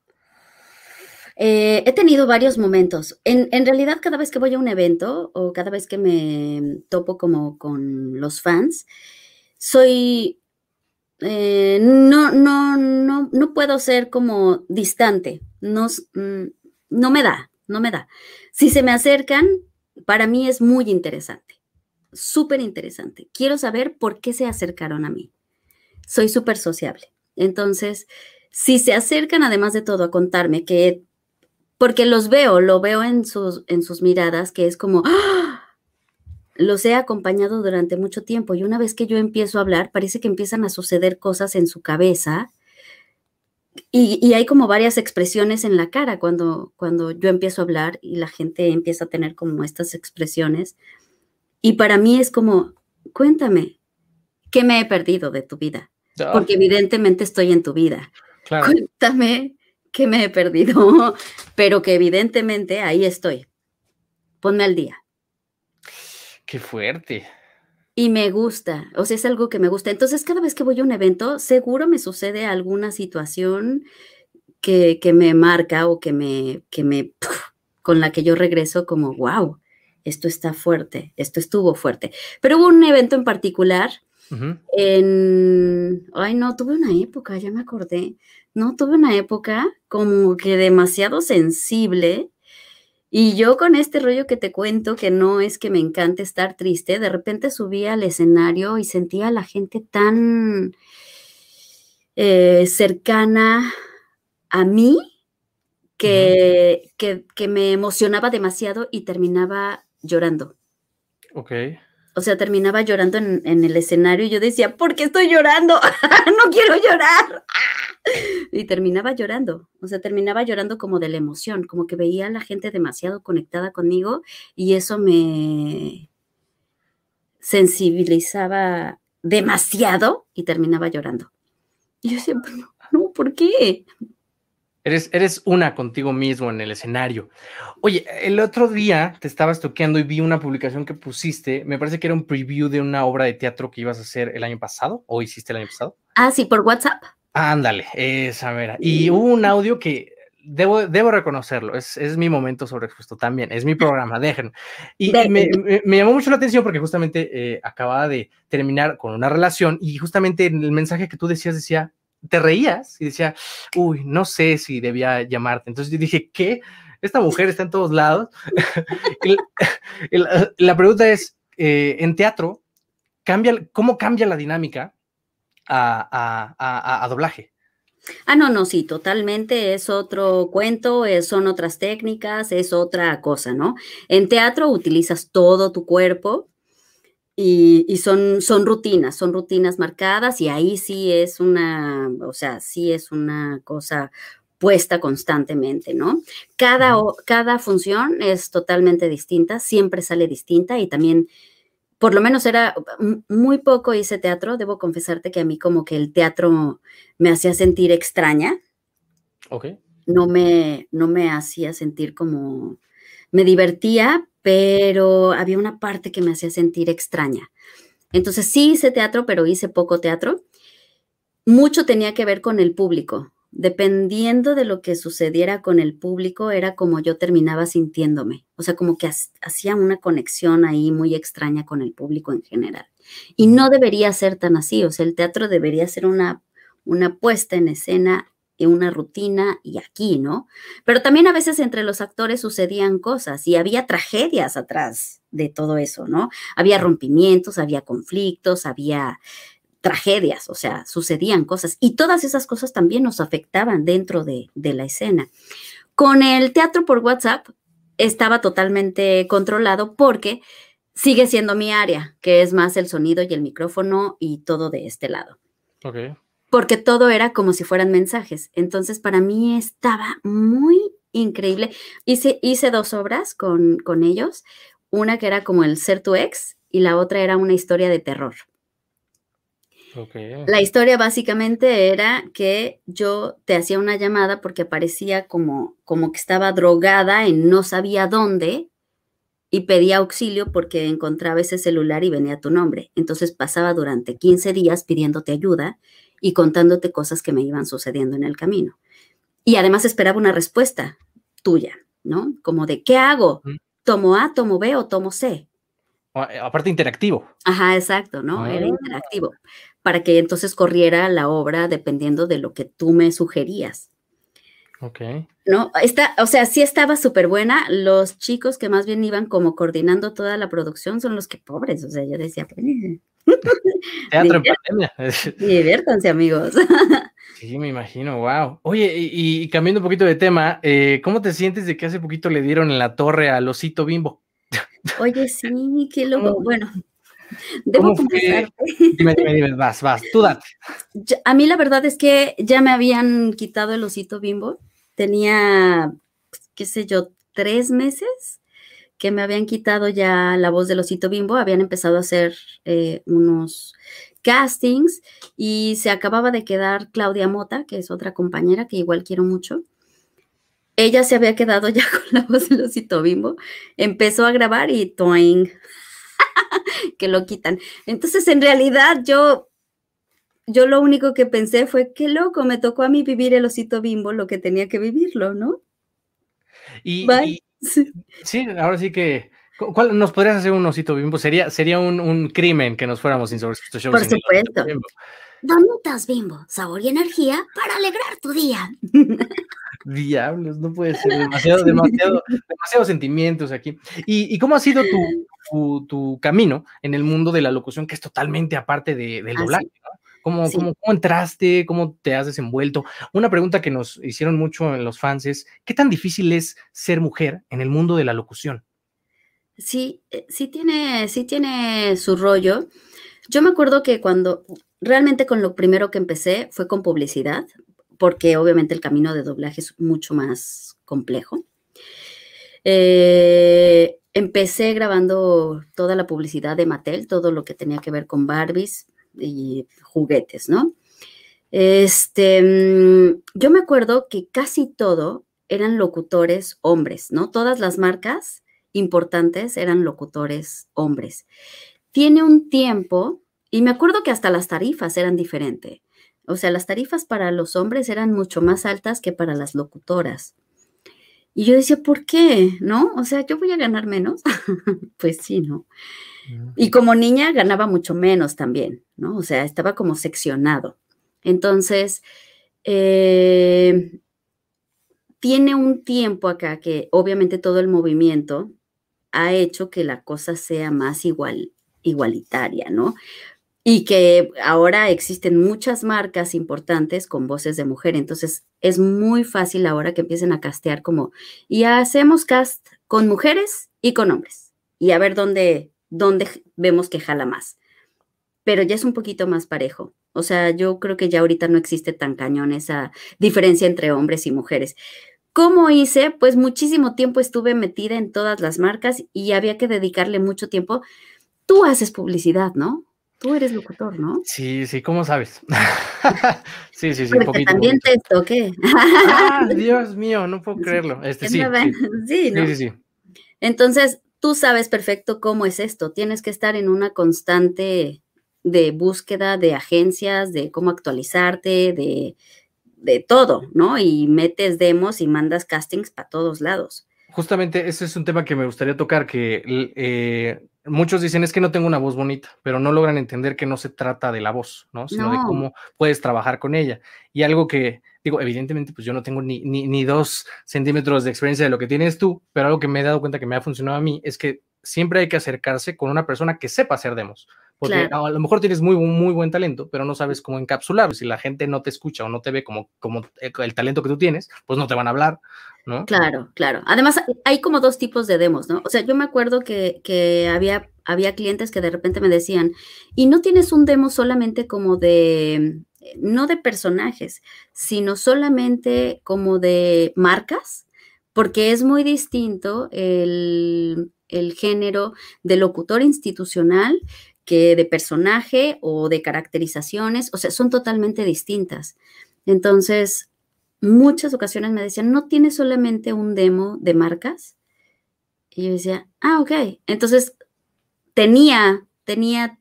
Eh, he tenido varios momentos. En, realidad, cada vez que voy a un evento o cada vez que me topo como con los fans, soy, eh, no, no, no, no puedo ser como distante. No, mm, no me da, no me da. Si se me acercan, para mí es muy interesante, súper interesante. Quiero saber por qué se acercaron a mí soy súper sociable. Entonces, si se acercan además de todo a contarme que, porque los veo, lo veo en sus, en sus miradas, que es como, ¡Ah! Los he acompañado durante mucho tiempo y una vez que yo empiezo a hablar, parece que empiezan a suceder cosas en su cabeza. Y, hay como varias expresiones en la cara cuando, cuando yo empiezo a hablar y la gente empieza a tener como estas expresiones. Y para mí es como, cuéntame, ¿qué me he perdido de tu vida? porque evidentemente estoy en tu vida. Cuéntame que me he perdido, [LAUGHS] pero que evidentemente ahí estoy. Ponme al día. Qué fuerte. Y me gusta, o sea, es algo que me gusta. Entonces, cada vez que voy a un evento, seguro me sucede alguna situación que, me marca o que me, que me, [LAUGHS] con la que yo regreso como, wow, esto está fuerte, esto estuvo fuerte. Pero hubo un evento en particular en, ay no, tuve una época, ya me acordé, no, tuve una época como que demasiado sensible y yo con este rollo que te cuento, que no es que me encante estar triste, de repente subí al escenario y sentía a la gente tan eh, cercana a mí que, que, que me emocionaba demasiado y terminaba llorando. Ok o sea, terminaba llorando en, el escenario y yo decía, ¿por qué estoy llorando? [LAUGHS] no quiero llorar. y terminaba llorando, o sea, terminaba llorando como de la emoción, como que veía a la gente demasiado conectada conmigo y eso me sensibilizaba demasiado y terminaba llorando. Y yo decía, no, ¿por qué? Eres, una contigo mismo en el escenario. Oye, el otro día te estabas toqueando y vi una publicación que pusiste. Me parece que era un preview de una obra de teatro que ibas a hacer el año pasado o hiciste el año pasado. Ah, sí, por WhatsApp. Ándale, esa mera. Y hubo un audio que debo, debo reconocerlo, es, mi momento sobreexpuesto también, es mi programa, déjenme. Y me, llamó mucho la atención porque justamente eh, acababa de terminar con una relación y justamente el mensaje que tú decías decía, te reías y decía, uy, no sé si debía llamarte. Entonces yo dije, ¿qué? Esta mujer está en todos lados. [LAUGHS] [LAUGHS] la, pregunta es, eh, en teatro, cambia, ¿cómo cambia la dinámica a, doblaje? Ah, no, no, sí, totalmente es otro cuento, son otras técnicas, es otra cosa, ¿no? En teatro utilizas todo tu cuerpo, y, son, son rutinas, son rutinas marcadas y ahí sí es una, o sea, sí es una cosa puesta constantemente, ¿no? Cada, cada función es totalmente distinta, siempre sale distinta y también, por lo menos era muy poco hice teatro, debo confesarte que a mí como que el teatro me hacía sentir extraña. Ok. no me, no me hacía sentir como, me divertía, pero había una parte que me hacía sentir extraña. Entonces sí hice teatro, pero hice poco teatro. Mucho tenía que ver con el público. Dependiendo de lo que sucediera con el público, era como yo terminaba sintiéndome. O sea, como que hacía una conexión ahí muy extraña con el público en general. Y no debería ser tan así. O sea, el teatro debería ser una, una puesta en escena una rutina y aquí, ¿no? Pero también a veces entre los actores sucedían cosas y había tragedias atrás de todo eso, ¿no? Había rompimientos, había conflictos, había tragedias, o sea, sucedían cosas y todas esas cosas también nos afectaban dentro de, de la escena. Con el teatro por WhatsApp estaba totalmente controlado porque sigue siendo mi área, que es más el sonido y el micrófono y todo de este lado. Porque todo era como si fueran mensajes. Entonces, para mí estaba muy increíble. Hice, hice dos obras con, con ellos, una que era como el Ser tu ex y la otra era una historia de terror. La historia básicamente era que yo te hacía una llamada porque aparecía como, como que estaba drogada en no sabía dónde y pedía auxilio porque encontraba ese celular y venía tu nombre. Entonces pasaba durante 15 días pidiéndote ayuda y contándote cosas que me iban sucediendo en el camino. Y además esperaba una respuesta tuya, ¿no? Como de, ¿qué hago? ¿Tomo A, tomo B o tomo C? Eh, aparte interactivo. Ajá, exacto, ¿no? Era ah. interactivo. Para que entonces corriera la obra dependiendo de lo que tú me sugerías. Ok. ¿No? Está, o sea, sí estaba súper buena. Los chicos que más bien iban como coordinando toda la producción son los que pobres. O sea, yo decía, pues, [LAUGHS] Teatro en pandemia. Diviértanse, amigos. [LAUGHS] Sí, me imagino, wow. Oye, y, cambiando un poquito de tema, eh, ¿cómo te sientes de que hace poquito le dieron en la torre al osito bimbo? Oye, sí, qué loco. Bueno, debo Dime, dime, dime, vas, vas, tú date. A mí la verdad es que ya me habían quitado el osito bimbo. Tenía, qué sé yo, tres meses que me habían quitado ya la voz del osito bimbo, habían empezado a hacer eh, unos castings y se acababa de quedar Claudia Mota, que es otra compañera que igual quiero mucho. Ella se había quedado ya [LAUGHS] con la voz del osito bimbo, empezó a grabar y toing, [LAUGHS] que lo quitan. Entonces, en realidad, yo, yo lo único que pensé fue, qué loco, me tocó a mí vivir el osito bimbo, lo que tenía que vivirlo, ¿no? y, Sí. ahora sí que. ¿Cuál nos podrías hacer un osito bimbo? Sería, sería un, crimen que nos fuéramos sin sobre Por supuesto. Donitas bimbo, sabor y energía para alegrar tu día. Diablos, no puede ser demasiado, demasiado, demasiados sentimientos aquí. ¿Y, cómo ha sido tu, camino en el mundo de la locución, que es totalmente aparte de, del doblaje? ¿Cómo, entraste? ¿Cómo te has desenvuelto? Una pregunta que nos hicieron mucho en los fans es, ¿qué tan difícil es ser mujer en el mundo de la locución? Sí, eh, sí tiene, sí tiene su rollo. Yo me acuerdo que cuando realmente con lo primero que empecé fue con publicidad, porque obviamente el camino de doblaje es mucho más complejo. Eh, empecé grabando toda la publicidad de Mattel, todo lo que tenía que ver con Barbies, y juguetes, ¿no? Este, mm, yo me acuerdo que casi todo eran locutores hombres, ¿no? Todas las marcas importantes eran locutores hombres. Tiene un tiempo, y me acuerdo que hasta las tarifas eran diferentes. O sea, las tarifas para los hombres eran mucho más altas que para las locutoras. Y yo decía, ¿por qué? ¿No? O sea, yo voy a ganar menos. [LAUGHS] pues sí, ¿no? Y como niña ganaba mucho menos también, ¿no? O sea, estaba como seccionado. Entonces, eh, tiene un tiempo acá que obviamente todo el movimiento ha hecho que la cosa sea más igual, igualitaria, ¿no? Y que ahora existen muchas marcas importantes con voces de mujer. Entonces, es muy fácil ahora que empiecen a castear como, y hacemos cast con mujeres y con hombres. Y a ver dónde, donde vemos que jala más. Pero ya es un poquito más parejo. O sea, yo creo que ya ahorita no existe tan cañón esa diferencia entre hombres y mujeres. ¿Cómo hice? Pues muchísimo tiempo estuve metida en todas las marcas y había que dedicarle mucho tiempo. Tú haces publicidad, ¿no? tú eres locutor, ¿no? Sí, sí, ¿cómo sabes? [LAUGHS] sí, sí, sí, Porque poquito, también te toqué. ah, Dios mío, no puedo [LAUGHS] creerlo. Este, [LAUGHS] sí, sí. ¿no? sí, sí, sí. Entonces, tú sabes perfecto cómo es esto. Tienes que estar en una constante de búsqueda de agencias, de cómo actualizarte, de, de todo, ¿no? Y metes demos y mandas castings para todos lados. Justamente ese es un tema que me gustaría tocar, que eh, muchos dicen es que no tengo una voz bonita, pero no logran entender que no se trata de la voz, ¿no? Sino de cómo puedes trabajar con ella. Y algo que, digo, evidentemente, pues yo no tengo ni, ni, ni dos centímetros de experiencia de lo que tienes tú, pero algo que me he dado cuenta que me ha funcionado a mí es que siempre hay que acercarse con una persona que sepa hacer demos. Porque a lo mejor tienes muy, muy buen talento, pero no sabes cómo encapsularlo. Si la gente no te escucha o no te ve como, como el talento que tú tienes, pues no te van a hablar, ¿no? Claro, claro. Además, hay como dos tipos de demos, ¿no? O sea, yo me acuerdo que, que había, había clientes que de repente me decían, y no tienes un demo solamente como de, no de personajes, sino solamente como de marcas, porque es muy distinto el, el género de locutor institucional que de personaje o de caracterizaciones, o sea, son totalmente distintas. Entonces, muchas ocasiones me decían, ¿no tienes solamente un demo de marcas? Y yo decía, ah, ok. Entonces, tenía, tenía,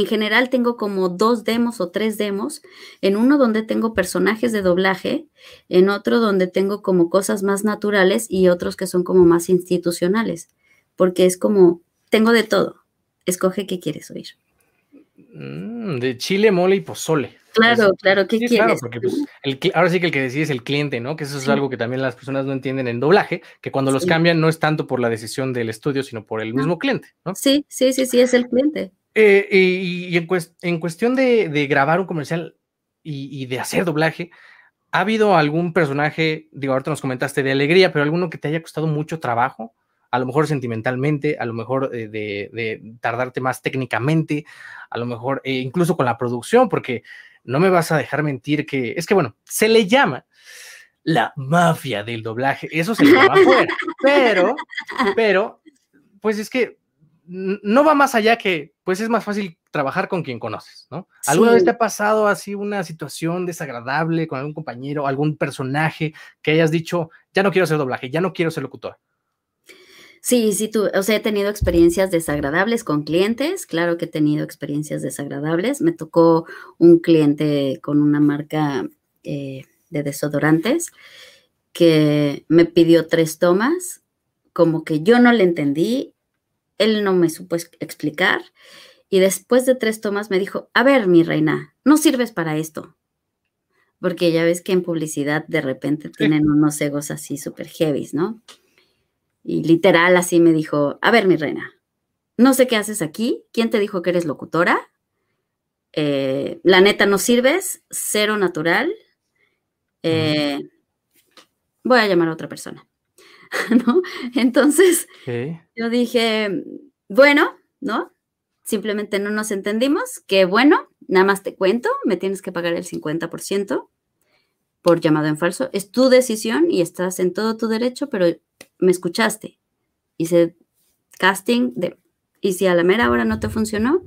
en general tengo como dos demos o tres demos, en uno donde tengo personajes de doblaje, en otro donde tengo como cosas más naturales y otros que son como más institucionales, porque es como, tengo de todo escoge qué quieres oír. Mm, de chile, mole y pozole. Claro, claro, ¿qué quieres? Claro, porque pues, ahora sí que el que decide es el cliente, ¿no? Que eso es algo que también las personas no entienden en doblaje, que cuando los cambian no es tanto por la decisión del estudio, sino por el mismo cliente, ¿no? Sí, sí, sí, sí, es el cliente. Eh, y, en, cuestión de, grabar un comercial y, de hacer doblaje, ¿ha habido algún personaje, digo, ahorita nos comentaste de alegría, pero alguno que te haya costado mucho trabajo? a lo mejor sentimentalmente, a lo mejor eh, de, tardarte más técnicamente, a lo mejor eh, incluso con la producción, porque no me vas a dejar mentir que es que, bueno, se le llama la mafia del doblaje, eso se le llama afuera, pero, pero, pues es que no va más allá que, pues es más fácil trabajar con quien conoces, ¿no? ¿Alguna vez te ha pasado así una situación desagradable con algún compañero, algún personaje que hayas dicho, ya no quiero hacer doblaje, ya no quiero ser locutor? Sí, sí, tú, o sea, he tenido experiencias desagradables con clientes, claro que he tenido experiencias desagradables. Me tocó un cliente con una marca eh, de desodorantes que me pidió tres tomas, como que yo no le entendí, él no me supo explicar y después de tres tomas me dijo, a ver, mi reina, no sirves para esto. Porque ya ves que en publicidad de repente tienen unos egos así súper heavy, ¿no? Y literal así me dijo, a ver, mi reina, no sé qué haces aquí, ¿quién te dijo que eres locutora? Eh, la neta no sirves, cero natural. Eh, voy a llamar a otra persona. [LAUGHS] ¿No? Entonces, yo dije, bueno, ¿no? Simplemente no nos entendimos, que bueno, nada más te cuento, me tienes que pagar el 50% por llamado en falso. Es tu decisión y estás en todo tu derecho, pero me escuchaste. Hice casting de, y si a la mera hora no te funcionó,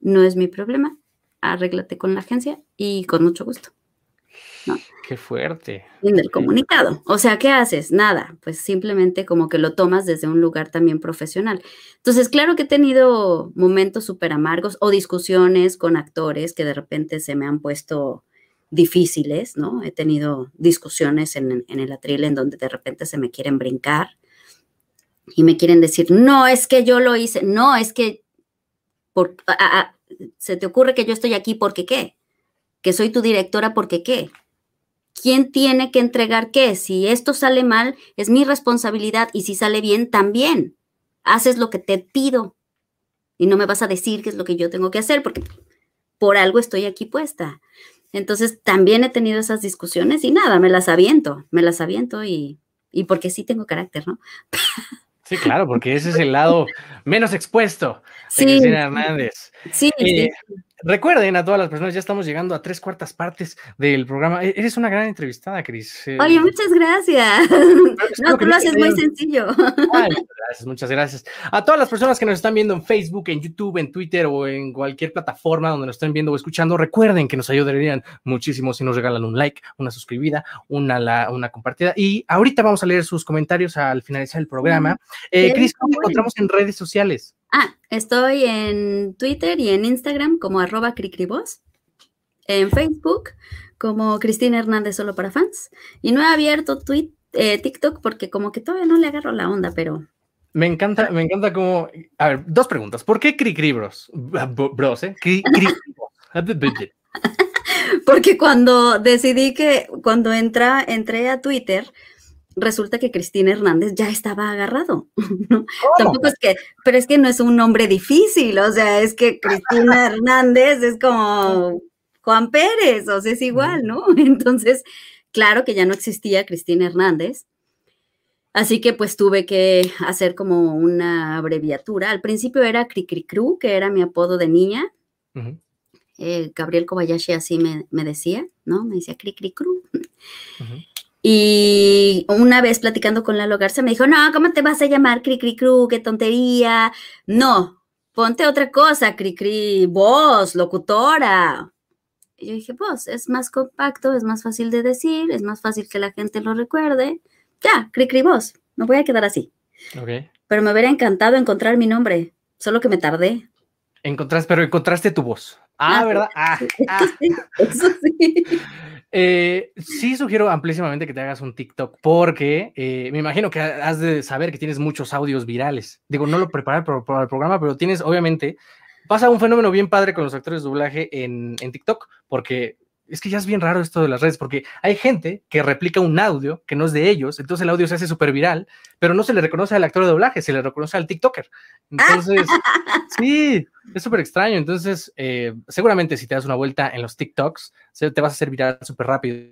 no es mi problema. Arréglate con la agencia y con mucho gusto. Qué fuerte. En del comunicado. O sea, ¿qué haces? Nada, pues simplemente como que lo tomas desde un lugar también profesional. Entonces, claro que he tenido momentos súper amargos o discusiones con actores que de repente se me han puesto difíciles, ¿no? He tenido discusiones en, el atril en donde de repente se me quieren brincar y me quieren decir, no, es que yo lo hice, no, es que por, se te ocurre que yo estoy aquí porque qué, que soy tu directora porque qué. ¿Quién tiene que entregar qué? Si esto sale mal, es mi responsabilidad y si sale bien, también. Haces lo que te pido y no me vas a decir qué es lo que yo tengo que hacer porque por algo estoy aquí puesta. Entonces también he tenido esas discusiones y nada, me las aviento, me las aviento y, y porque sí tengo carácter, ¿no? Sí, claro, porque ese es el lado menos expuesto de sí, Cristina Hernández. Sí, eh, recuerden a todas las personas, ya estamos llegando a tres cuartas partes del programa. E-, eres una gran entrevistada, Cris. Eh. Oye, muchas gracias. [LAUGHS] No, tú lo haces muy sencillo. [LAUGHS] muchas gracias, muchas gracias. A todas las personas que nos están viendo en Facebook, en YouTube, en Twitter o en cualquier plataforma donde nos estén viendo o escuchando, recuerden que nos ayudarían muchísimo si nos regalan un like, una suscribida, una, una compartida. Y ahorita vamos a leer sus comentarios al finalizar el programa. Eh, Cris, ¿cómo te encontramos en redes sociales? Ah, estoy en Twitter y en Instagram como arroba cricribos, en Facebook como Cristina Hernández solo para fans, y no he abierto tweet, eh, TikTok porque como que todavía no le agarro la onda, pero... Me encanta, me encanta como... A ver, dos preguntas. ¿Por qué Cricribros? Bros, ¿eh? [LAUGHS] porque cuando decidí que, cuando entra, entré a Twitter, resulta que Cristina Hernández ya estaba agarrado. [LAUGHS] Tampoco es que, pero es que no es un nombre difícil, o sea, es que Cristina [LAUGHS] Hernández es como Juan Pérez, o sea, es igual, ¿no? [LAUGHS] Entonces, claro que ya no existía Cristina Hernández. Así que pues tuve que hacer como una abreviatura. Al principio era Cricricru, que era mi apodo de niña. Eh, Gabriel Kobayashi así me, decía, ¿no? Me decía Cricricru. Y una vez platicando con Lalo Garza me dijo, no, ¿cómo te vas a llamar Cricri Cru? ¡Qué tontería! No, ponte otra cosa, Cricri, voz, locutora. Y yo dije, pues, es más compacto, es más fácil de decir, es más fácil que la gente lo recuerde. Ya, Cricri voz, me voy a quedar así. Okay. Pero me hubiera encantado encontrar mi nombre, solo que me tardé. Encontraste, pero encontraste tu voz. Ah, ¿verdad? Ah, [LAUGHS] ah. Eso sí. [LAUGHS] Eh, sí sugiero amplísimamente que te hagas un TikTok porque eh, me imagino que has de saber que tienes muchos audios virales. Digo, no lo preparé para, el programa, pero tienes, obviamente, pasa un fenómeno bien padre con los actores de doblaje en, en TikTok porque es que ya es bien raro esto de las redes, porque hay gente que replica un audio que no es de ellos, entonces el audio se hace súper viral, pero no se le reconoce al actor de doblaje, se le reconoce al TikToker. Entonces, [LAUGHS] sí, es súper extraño. Entonces, eh, seguramente si te das una vuelta en los TikToks, te vas a hacer viral súper rápido.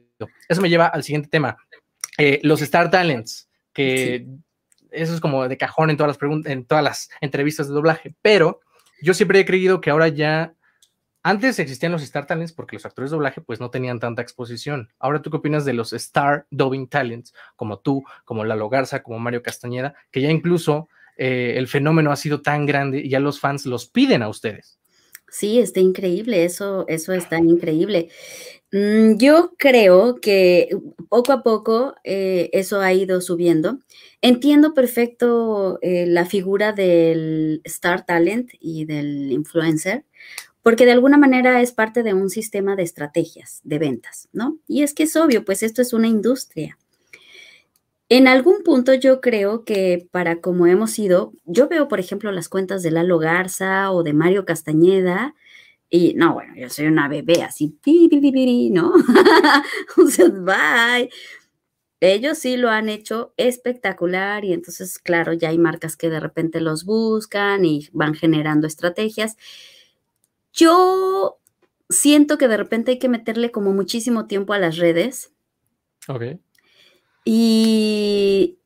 Eso me lleva al siguiente tema, eh, los Star Talents, que eso es como de cajón en todas las en todas las entrevistas de doblaje, pero yo siempre he creído que ahora ya antes existían los Star Talents porque los actores de doblaje pues no tenían tanta exposición. Ahora, ¿tú qué opinas de los Star Dubbing Talents, como tú, como Lalo Garza, como Mario Castañeda, que ya incluso eh, el fenómeno ha sido tan grande y ya los fans los piden a ustedes? Sí, está increíble, eso, eso está increíble. Mm, yo creo que poco a poco eh, eso ha ido subiendo. Entiendo perfecto eh, la figura del Star Talent y del influencer, porque de alguna manera es parte de un sistema de estrategias de ventas, ¿no? Y es que es obvio, pues esto es una industria. En algún punto yo creo que para como hemos ido, yo veo, por ejemplo, las cuentas de Lalo Garza o de Mario Castañeda, y no, bueno, yo soy una bebé así, ¿no? [LAUGHS] o sea, bye. Ellos sí lo han hecho espectacular y entonces, claro, ya hay marcas que de repente los buscan y van generando estrategias. Yo siento que de repente hay que meterle como muchísimo tiempo a las redes. Ok. Y,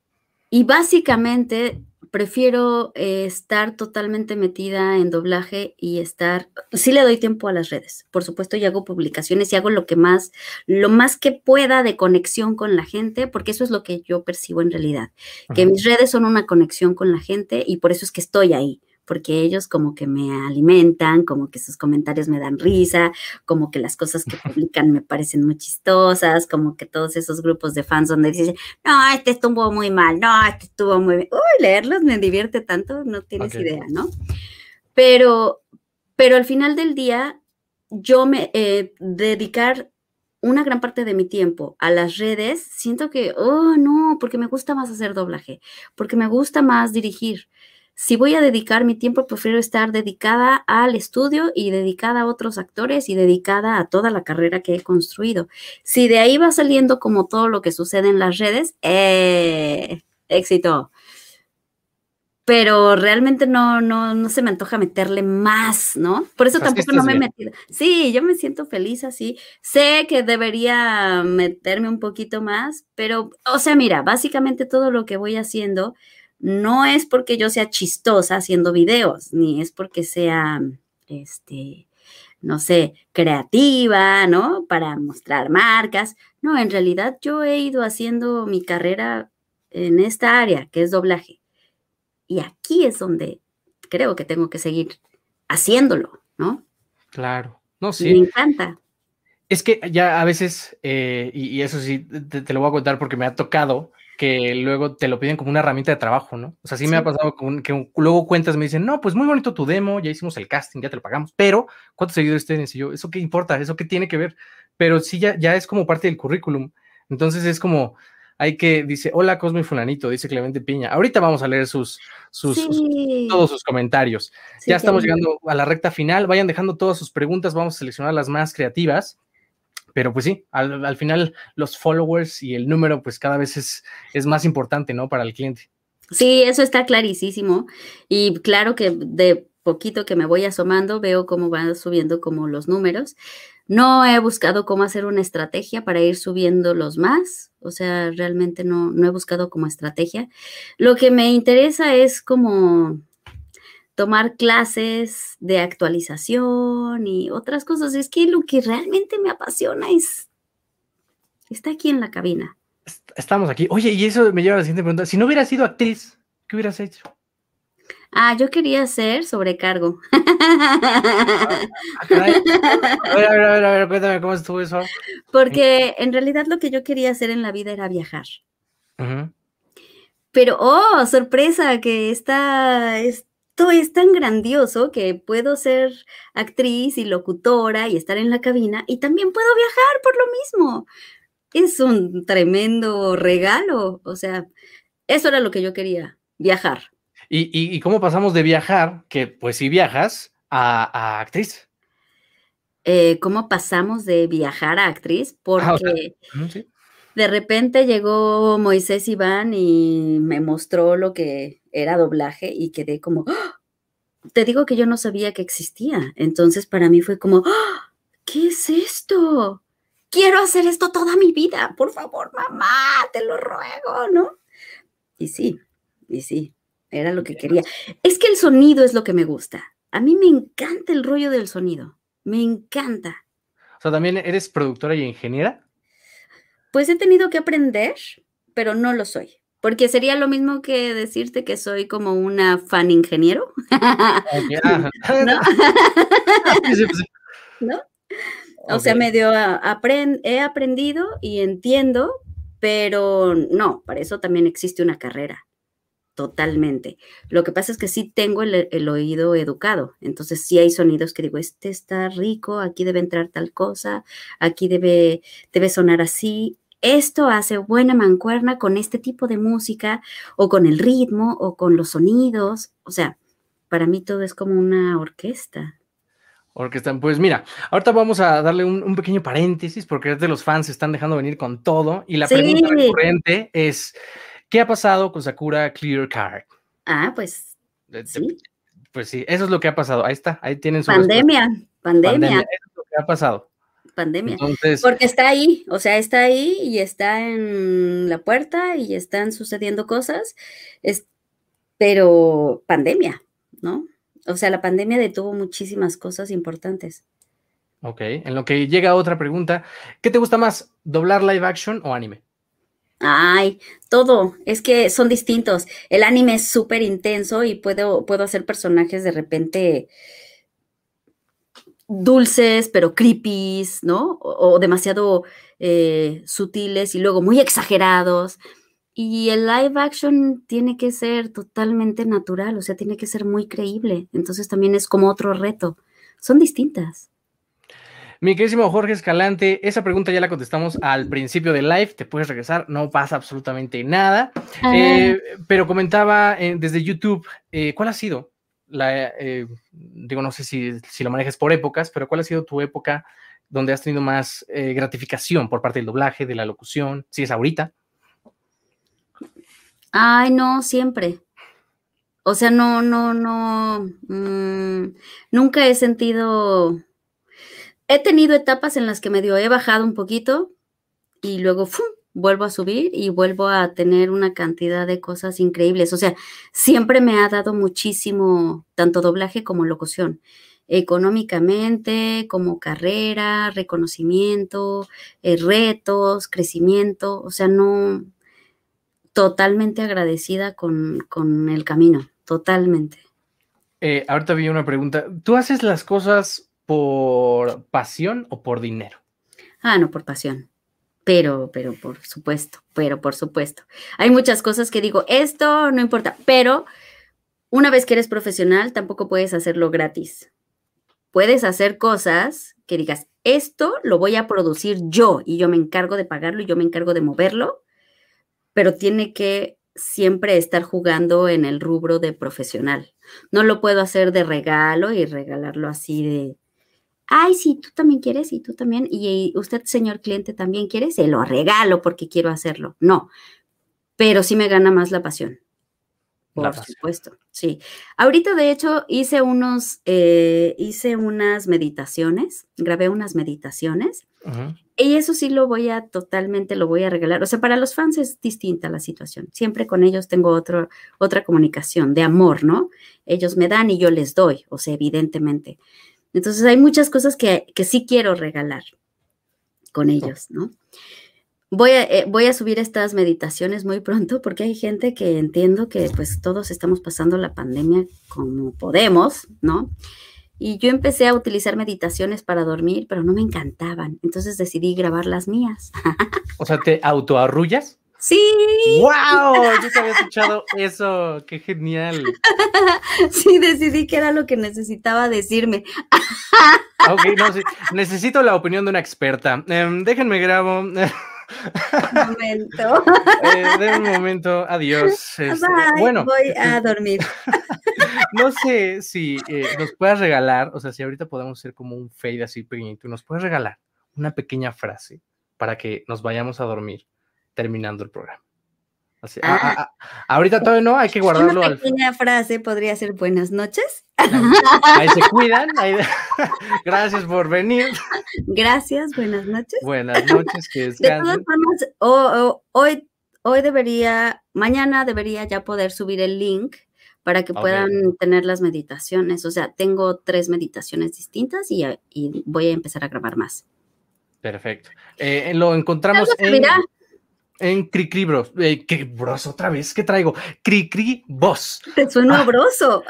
y básicamente prefiero eh, estar totalmente metida en doblaje y estar, sí le doy tiempo a las redes, por supuesto, y hago publicaciones y hago lo que más, lo más que pueda de conexión con la gente, porque eso es lo que yo percibo en realidad, que mis redes son una conexión con la gente y por eso es que estoy ahí porque ellos como que me alimentan, como que sus comentarios me dan risa, como que las cosas que [LAUGHS] publican me parecen muy chistosas, como que todos esos grupos de fans donde dicen, no, este estuvo muy mal, no, este estuvo muy bien. Uy, leerlos me divierte tanto, no tienes idea, ¿no? Pero, pero al final del día, yo me eh, dedicar una gran parte de mi tiempo a las redes, siento que, oh, no, porque me gusta más hacer doblaje, porque me gusta más dirigir, si voy a dedicar mi tiempo, prefiero estar dedicada al estudio y dedicada a otros actores y dedicada a toda la carrera que he construido. Si de ahí va saliendo como todo lo que sucede en las redes, eh, éxito. Pero realmente no, no, no se me antoja meterle más, ¿no? Por eso tampoco no me he metido. Sí, yo me siento feliz así. Sé que debería meterme un poquito más, pero, o sea, mira, básicamente todo lo que voy haciendo no es porque yo sea chistosa haciendo videos, ni es porque sea, este, no sé, creativa, ¿no? Para mostrar marcas. No, en realidad yo he ido haciendo mi carrera en esta área, que es doblaje. Y aquí es donde creo que tengo que seguir haciéndolo, ¿no? Claro. No, sí. Me encanta. Es que ya a veces, eh, y, eso sí, te, lo voy a contar porque me ha tocado que luego te lo piden como una herramienta de trabajo, ¿no? O sea, sí, me ha pasado que luego cuentas, me dicen, no, pues muy bonito tu demo, ya hicimos el casting, ya te lo pagamos, pero ¿cuántos seguidores tienes? Y yo, ¿eso qué importa? ¿Eso qué tiene que ver? Pero sí, ya, ya es como parte del currículum. Entonces es como, hay que, dice, hola Cosmo y Fulanito, dice Clemente Piña. Ahorita vamos a leer sus, sus, todos sus comentarios. ya estamos llegando a la recta final. Vayan dejando todas sus preguntas, vamos a seleccionar las más creativas. Pero pues sí, al, final los followers y el número pues cada vez es, es más importante, ¿no? Para el cliente. Sí, eso está clarísimo. Y claro que de poquito que me voy asomando, veo cómo van subiendo como los números. No he buscado cómo hacer una estrategia para ir subiendo los más, o sea, realmente no, no he buscado como estrategia. Lo que me interesa es como tomar clases de actualización y otras cosas. Es que lo que realmente me apasiona es, está aquí en la cabina. Estamos aquí. Oye, y eso me lleva a la siguiente pregunta. Si no hubieras sido actriz, ¿qué hubieras hecho? Ah, yo quería ser sobrecargo. Ah, a ver, a ver, a ver, a ver, cuéntame cómo estuvo eso. Porque en realidad lo que yo quería hacer en la vida era viajar. Pero, oh, sorpresa, que es tan grandioso que puedo ser actriz y locutora y estar en la cabina y también puedo viajar por lo mismo. Es un tremendo regalo. O sea, eso era lo que yo quería, viajar. ¿Y, cómo pasamos de viajar, que pues si viajas, a, actriz? Eh, ¿Cómo pasamos de viajar a actriz? Ah, Porque de repente llegó Moisés Iván y me mostró lo que era doblaje y quedé como, ¡Ah! te digo que yo no sabía que existía. Entonces para mí fue como, ¡Ah! ¿qué es esto? Quiero hacer esto toda mi vida. Por favor, mamá, te lo ruego, ¿no? Y sí, y sí, era lo que quería. Es que el sonido es lo que me gusta. A mí me encanta el rollo del sonido. Me encanta. O sea, ¿también eres productora y ingeniera? Pues he tenido que aprender, pero no lo soy. Porque sería lo mismo que decirte que soy como una fan ingeniero. [LAUGHS] ¿No? [LAUGHS] ¿No? O sea, medio he aprendido y entiendo, pero no, para eso también existe una carrera. Totalmente. Lo que pasa es que sí tengo el, el, oído educado, entonces sí hay sonidos que digo, este está rico, aquí debe entrar tal cosa, aquí debe, debe sonar así, esto hace buena mancuerna con este tipo de música o con el ritmo o con los sonidos. O sea, para mí todo es como una orquesta. Orquesta, pues mira, ahorita vamos a darle un, pequeño paréntesis porque de los fans se están dejando venir con todo y la pregunta recurrente es, ¿qué ha pasado con Sakura Clear Card? Ah, pues sí. Pues sí, eso es lo que ha pasado. Ahí está, ahí tienen su pandemia, pandemia. pandemia. Eso es lo que ha pasado pandemia. Porque está ahí, o sea, está ahí y está en la puerta y están sucediendo cosas, es, pero pandemia, ¿no? O sea, la pandemia detuvo muchísimas cosas importantes. Ok, en lo que llega otra pregunta, ¿qué te gusta más, doblar live action o anime? Ay, todo, es que son distintos. El anime es súper intenso y puedo, puedo hacer personajes de repente dulces, pero creepy, ¿no? O, demasiado eh, sutiles y luego muy exagerados. Y el live action tiene que ser totalmente natural, o sea, tiene que ser muy creíble. Entonces también es como otro reto. Son distintas. Mi queridísimo Jorge Escalante, esa pregunta ya la contestamos al principio del live, te puedes regresar, no pasa absolutamente nada. Eh, pero comentaba eh, desde YouTube, ¿cuál ha sido la, eh, digo, no sé si, lo manejas por épocas, pero ¿cuál ha sido tu época donde has tenido más eh, gratificación por parte del doblaje, de la locución? Si es ahorita. Ay, no, siempre. O sea, no, no, no. Mm, nunca he sentido. He tenido etapas en las que medio he bajado un poquito y luego ¡fum! Vuelvo a subir y vuelvo a tener una cantidad de cosas increíbles. O sea, siempre me ha dado muchísimo, tanto doblaje como locución. económicamente, como carrera, reconocimiento, eh, retos, crecimiento, o sea, no totalmente agradecida con, con el camino, totalmente. Eh, ahorita vi una pregunta. ¿Tú haces las cosas por pasión o por dinero? Ah, no, por pasión. Pero, pero por supuesto, pero por supuesto. Hay muchas cosas que digo, esto no importa, pero una vez que eres profesional, tampoco puedes hacerlo gratis. Puedes hacer cosas que digas, esto lo voy a producir yo y yo me encargo de pagarlo y yo me encargo de moverlo, pero tiene que siempre estar jugando en el rubro de profesional. No lo puedo hacer de regalo y regalarlo así de, ay, si tú también quieres y tú también, y usted, señor cliente, también quiere, se lo regalo porque quiero hacerlo. No, pero sí me gana más la pasión. Por supuesto, sí. Ahorita, de hecho, hice unos, eh, hice unas meditaciones, grabé unas meditaciones, y eso sí lo voy a totalmente, lo voy a regalar. O sea, para los fans es distinta la situación. Siempre con ellos tengo otro, otra comunicación de amor, ¿no? Ellos me dan y yo les doy, o sea, evidentemente. Entonces hay muchas cosas que, que sí quiero regalar con ellos, ¿no? Voy a, eh, voy a subir estas meditaciones muy pronto porque hay gente que entiendo que pues todos estamos pasando la pandemia como podemos, ¿no? Y yo empecé a utilizar meditaciones para dormir, pero no me encantaban. Entonces decidí grabar las mías. o sea, ¿te autoarrullas? Sí. ¡Wow! Yo te había escuchado eso. ¡Qué genial! [LAUGHS] Sí, decidí que era lo que necesitaba decirme. Ok, no, sí. Necesito la opinión de una experta. Em, déjenme grabo. Un momento. [LAUGHS] Eh, de un momento, adiós. Este, bueno, voy a dormir. [LAUGHS] No sé si eh, nos puedas regalar, o sea, si ahorita podemos hacer como un fade así pequeñito, nos puedes regalar una pequeña frase para que nos vayamos a dormir terminando el programa. Así, ah, ah, ah, ahorita todavía no, hay que guardarlo. Una pequeña frase podría ser buenas noches. Ahí, se cuidan. [LAUGHS] gracias por venir. Gracias, buenas noches. Buenas noches, que descansen. De todas formas, hoy, hoy debería, mañana debería ya poder subir el link para que puedan tener las meditaciones. O sea, tengo tres meditaciones distintas y, voy a empezar a grabar más. Perfecto. Eh, lo encontramos en... En Cricri Bros. Eh, Bros, otra vez, ¿qué traigo? Cricri Boss. Te suena ah. broso.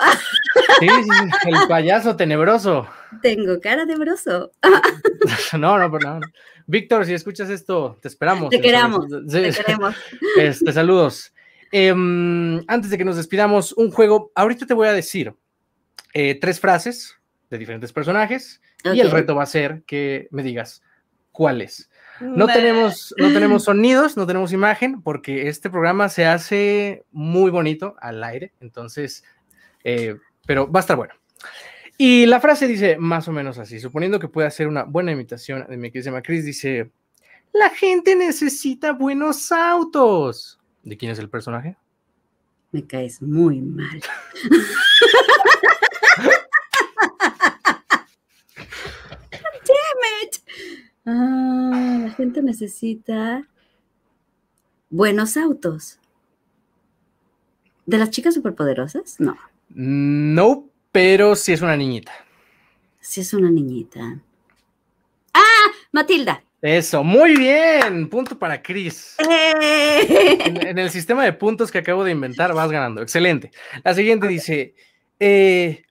Sí, sí, el payaso tenebroso. Tengo cara de broso. [LAUGHS] No, no, pero no. Víctor, si escuchas esto, te esperamos. Te queremos. Te queremos. [LAUGHS] Este, saludos. Em, antes de que nos despidamos, un juego. Ahorita te voy a decir eh, tres frases de diferentes personajes y el reto va a ser que me digas cuáles. No tenemos, no tenemos sonidos, no tenemos imagen, porque este programa se hace muy bonito al aire, entonces, eh, pero va a estar bueno. Y la frase dice más o menos así, suponiendo que pueda ser una buena imitación de mi querida Chris, dice, la gente necesita buenos autos. ¿De quién es el personaje? Me caes muy mal. [LAUGHS] Ah, la gente necesita buenos autos. ¿De las chicas superpoderosas? No. No, pero sí es una niñita. Sí es una niñita. ¡Ah! Matilda. Eso, muy bien. Punto para Chris. ¡Eh! En, el sistema de puntos que acabo de inventar vas ganando. Excelente. La siguiente dice, eh,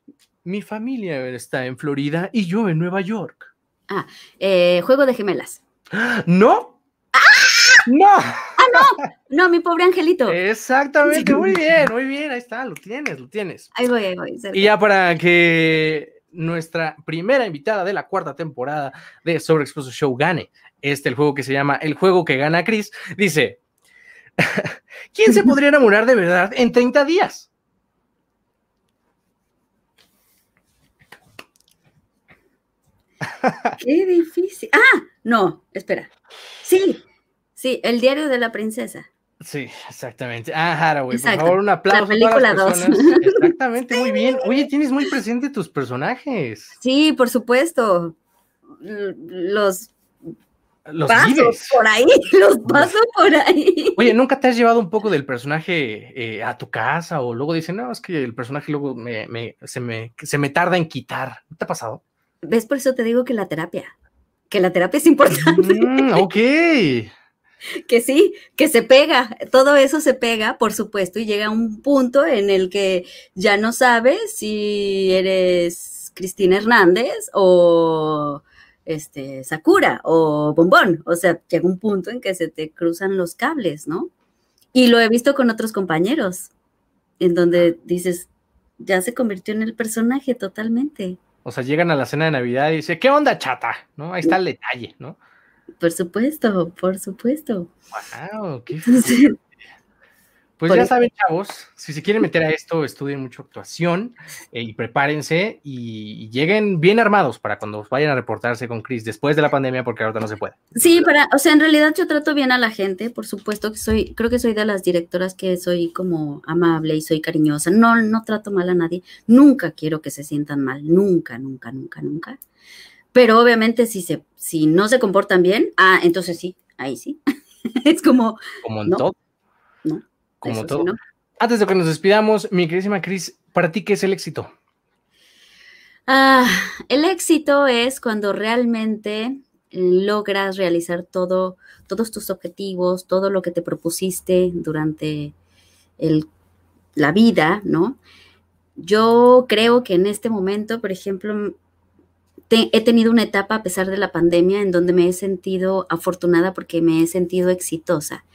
mi familia está en Florida y yo en Nueva York. Ah, eh, Juego de Gemelas. ¿No? ¡Ah! ¡No! ¡Ah, no! No, mi pobre angelito. Exactamente, muy [LAUGHS] bien, muy bien, ahí está, lo tienes, lo tienes. Ahí voy, ahí voy. Y ya para que nuestra primera invitada de la cuarta temporada de Sobre Exposo Show gane este el juego que se llama El juego que gana Chris, dice, [LAUGHS] ¿quién se podría enamorar de verdad en 30 días? Qué difícil. Ah, no, espera. Sí, sí, el diario de la princesa. Sí, exactamente. Ah, Haraway, por favor, un aplauso. La película 2. [LAUGHS] Exactamente, muy bien. Oye, tienes muy presente tus personajes. Sí, por supuesto. Los Los paso vives. por ahí, [LAUGHS] los paso por ahí. Oye, ¿nunca te has llevado un poco del personaje eh, a tu casa o luego dicen, no, es que el personaje luego me, me- se, me, se me tarda en quitar? ¿No te ha pasado? ¿Ves? Por eso te digo que la terapia, que la terapia es importante, Mm, ok. [LAUGHS] que sí, que se pega, todo eso se pega, por supuesto, y llega a un punto en el que ya no sabes si eres Cristina Hernández o este Sakura o Bombón, o sea, llega un punto en que se te cruzan los cables, ¿no? Y lo he visto con otros compañeros, en donde dices, ya se convirtió en el personaje totalmente. O sea, llegan a la cena de Navidad y dicen, ¿qué onda, chata? ¿No? Ahí está el detalle, ¿no? Por supuesto, por supuesto. Wow, qué Pues ya saben, chavos, si se quieren meter a esto, estudien mucho actuación eh, y prepárense y, y lleguen bien armados para cuando vayan a reportarse con Chris después de la pandemia, porque ahorita no se puede. Sí, para, o sea, en realidad yo trato bien a la gente, por supuesto que soy, creo que soy de las directoras que soy como amable y soy cariñosa. No, no trato mal a nadie. Nunca quiero que se sientan mal. Nunca, nunca, nunca, nunca. Pero obviamente si se, si no se comportan bien, ah, entonces sí, ahí sí. [LAUGHS] es como, Como en No, todo. Como eso sí, todo. ¿no? Antes de que nos despidamos, mi queridísima Chris, ¿para ti qué es el éxito? Ah, el éxito es cuando realmente logras realizar todo, todos tus objetivos, todo lo que te propusiste durante el- la vida, ¿no? Yo creo que en este momento, por ejemplo, he tenido una etapa a pesar de la pandemia en donde me he sentido afortunada porque me he sentido exitosa.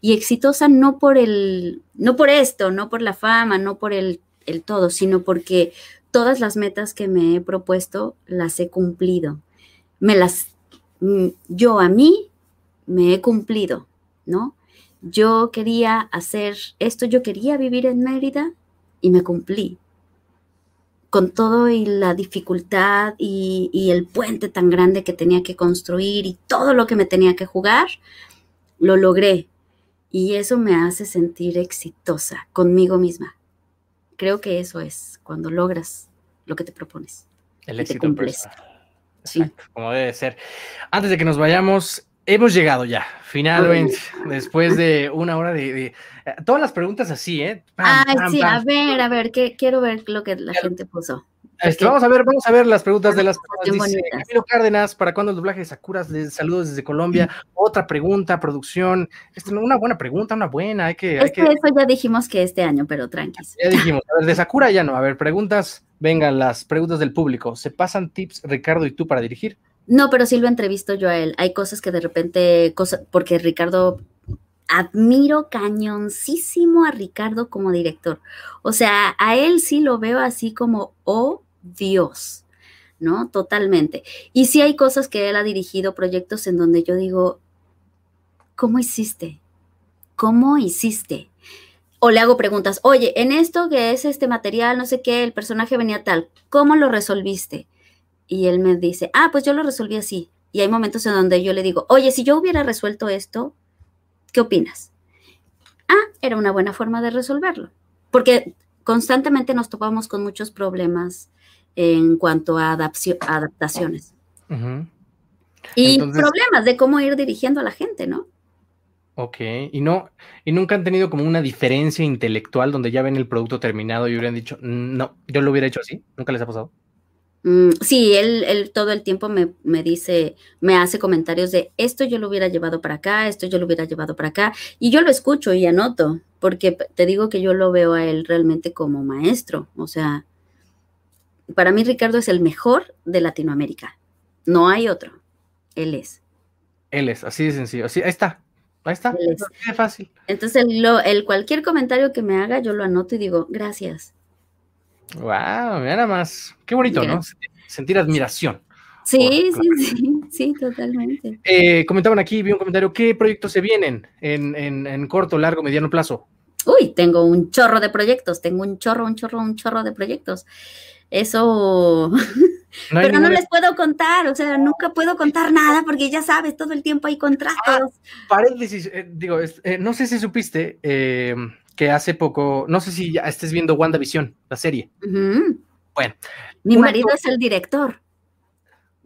Y exitosa no por el, no por esto, no por la fama, no por el, el todo, sino porque todas las metas que me he propuesto las he cumplido. Me las, mm, yo a mí me he cumplido, ¿no? Yo quería hacer esto, yo quería vivir en Mérida y me cumplí. Con todo y la dificultad y, y el puente tan grande que tenía que construir y todo lo que me tenía que jugar, lo logré. Y eso me hace sentir exitosa conmigo misma. Creo que eso es cuando logras lo que te propones. El Y te éxito cumples. Sí. Exacto, como debe ser. Antes de que nos vayamos, hemos llegado ya, finalmente, después de una hora de, de- eh, todas las preguntas así, ¿eh? Pam, Ay, pam, sí, pam. a ver, a ver, que, quiero ver lo que la gente puso. Este, vamos a ver, vamos a ver las preguntas de las bien personas. Dice. Camilo Cárdenas, ¿para cuándo el doblaje de Sakuras? Les saludos desde Colombia. [LAUGHS] Otra pregunta, producción. Esta es una buena pregunta, una buena. Hay que, hay Es que eso ya dijimos que este año, pero tranquis. ya dijimos, a ver, de [LAUGHS] Sakura ya no. A ver, preguntas, vengan las preguntas del público. ¿Se pasan tips, Ricardo y tú, para dirigir? No, pero sí lo entrevisto yo a él. Hay cosas que de repente, cosa, porque Ricardo, admiro cañoncísimo a Ricardo como director. O sea, a él sí lo veo así como, oh Dios, ¿no? Totalmente. Y sí hay cosas que él ha dirigido, proyectos en donde yo digo, ¿cómo hiciste? ¿Cómo hiciste? O le hago preguntas, oye, en esto que es este material, no sé qué, el personaje venía tal, ¿cómo lo resolviste? Y él me dice, ah, pues yo lo resolví así. Y hay momentos en donde yo le digo, oye, si yo hubiera resuelto esto, ¿qué opinas? Ah, era una buena forma de resolverlo. Porque constantemente nos topamos con muchos problemas en cuanto a adaptaciones. Y Entonces- problemas de cómo ir dirigiendo a la gente, ¿no? Ok, y no, y nunca han tenido como una diferencia intelectual donde ya ven el producto terminado y hubieran dicho, "Mm, no, yo lo hubiera hecho así, nunca les ha pasado. Mm, sí, él, él todo el tiempo me, me dice, me hace comentarios de esto yo lo hubiera llevado para acá, esto yo lo hubiera llevado para acá, y yo lo escucho y anoto, porque te digo que yo lo veo a él realmente como maestro, o sea, para mí Ricardo es el mejor de Latinoamérica, no hay otro, él es. Él es, así de sencillo, así, ahí está, ahí está, Él es. fácil. Entonces, lo, él cualquier comentario que me haga, yo lo anoto y digo, gracias. Wow, mira nada más, qué bonito, ¿no? Sentir admiración. Sí, Por- sí, sí, sí, totalmente. Eh, comentaban aquí, vi un comentario, ¿qué proyectos se vienen en, en, en corto, largo, mediano plazo? Uy, tengo un chorro de proyectos, tengo un chorro, un chorro, un chorro de proyectos. Eso, [LAUGHS] No pero no les puedo contar, o sea, nunca puedo contar nada porque ya sabes, todo el tiempo hay contratos. paréntesis, eh, digo, eh, no sé si supiste eh, que hace poco, no sé si ya estés viendo WandaVision, la serie. Bueno, Mi marido es el director.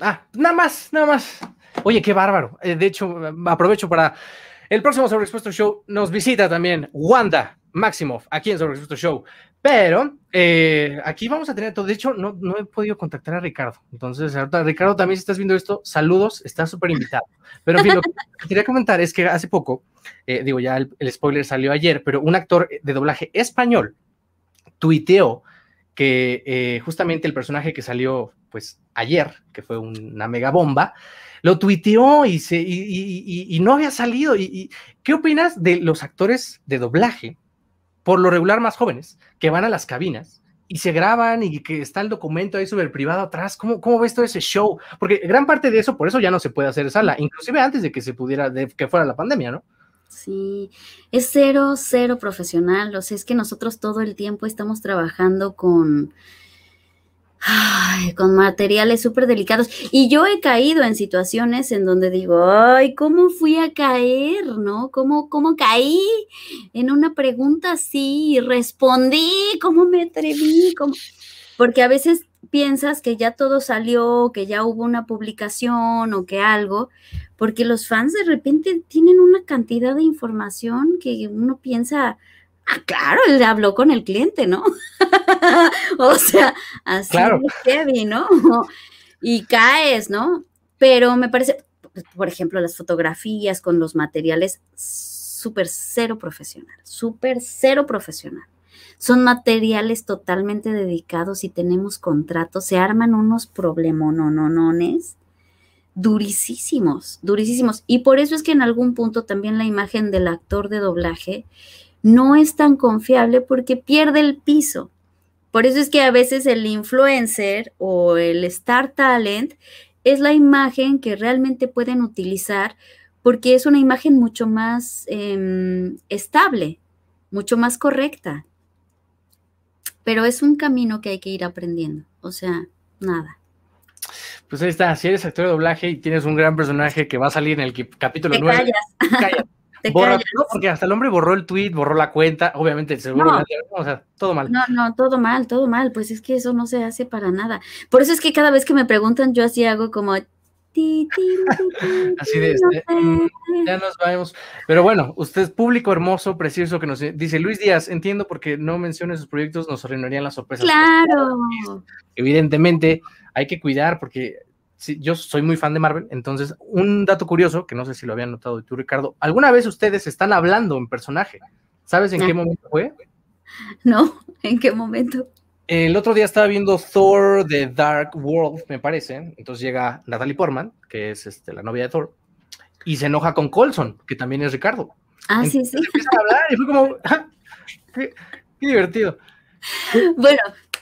Ah, nada más, nada más. Oye, qué bárbaro. Eh, de hecho, aprovecho para el próximo Sobreexpuesto Show. Nos visita también Wanda Maximoff aquí en Sobreexpuesto Show. Pero eh, aquí vamos a tener todo. De hecho, no, no, he podido contactar a Ricardo. Entonces, ahorita, Ricardo, también si estás viendo esto, saludos, estás súper invitado. Pero en fin, [LAUGHS] lo que quería comentar es que hace poco, eh, digo, ya el, el, spoiler salió ayer, pero un actor de doblaje español tuiteó que eh, justamente el personaje que salió pues ayer, que fue una mega bomba, lo tuiteó y, se, y, y, y no había salido. ¿Y, qué opinas de los actores de doblaje, por lo regular más jóvenes, que van a las cabinas y se graban y que está el documento ahí sobre el privado atrás? ¿Cómo, cómo ves todo ese show? Porque gran parte de eso, por eso ya no se puede hacer sala, inclusive antes de que se pudiera, de que fuera la pandemia, ¿no? Sí, es cero, cero profesional. O sea, es que nosotros todo el tiempo estamos trabajando con, ay, con materiales súper delicados. Y yo he caído en situaciones en donde digo, ay, ¿cómo fui a caer? ¿No? ¿Cómo, cómo caí en una pregunta así y respondí? ¿Cómo me atreví? ¿Cómo? Porque a veces piensas que ya todo salió, que ya hubo una publicación o que algo, porque los fans de repente tienen una cantidad de información que uno piensa, claro, él habló con el cliente, ¿no? [LAUGHS] o sea, así claro. heavy, ¿no? [LAUGHS] y caes, ¿no? Pero me parece, por ejemplo, las fotografías con los materiales, súper cero profesional, súper cero profesional. Son materiales totalmente dedicados y tenemos contratos, se arman unos problemononones durísimos, durísimos. Y por eso es que en algún punto también la imagen del actor de doblaje no es tan confiable porque pierde el piso. Por eso es que a veces el influencer o el star talent es la imagen que realmente pueden utilizar porque es una imagen mucho más eh, estable, mucho más correcta pero es un camino que hay que ir aprendiendo, o sea, nada. Pues ahí está, si eres actor de doblaje y tienes un gran personaje que va a salir en el capítulo Te 9, callas. callas. Te Borra callas. todo, porque hasta el hombre borró el tweet, borró la cuenta, obviamente seguro, No. la- o sea, todo mal. No, no, todo mal, todo mal, pues es que eso no se hace para nada. Por eso es que cada vez que me preguntan, yo así hago como... ti, ti, ti, ti, Así de, no este, mm, ya nos vamos. Pero bueno, usted es público hermoso, precioso, que nos dice Luis Díaz, entiendo porque no menciona sus proyectos, nos arruinarían las sorpresas. Claro. Evidentemente, hay que cuidar porque sí, yo soy muy fan de Marvel. Entonces, un dato curioso, que no sé si lo habían notado tú, Ricardo, ¿alguna vez ustedes están hablando en personaje? ¿Sabes en qué momento fue? [LAUGHS] ¿No? ¿En qué momento? El otro día estaba viendo Thor The Dark World, me parece. Entonces llega Natalie Portman, que es este, la novia de Thor, y se enoja con Colson, que también es Ricardo. Ah, sí, sí. Empiezan a hablar y fue como, ¡ah! [LAUGHS] qué, qué divertido. [LAUGHS] Bueno,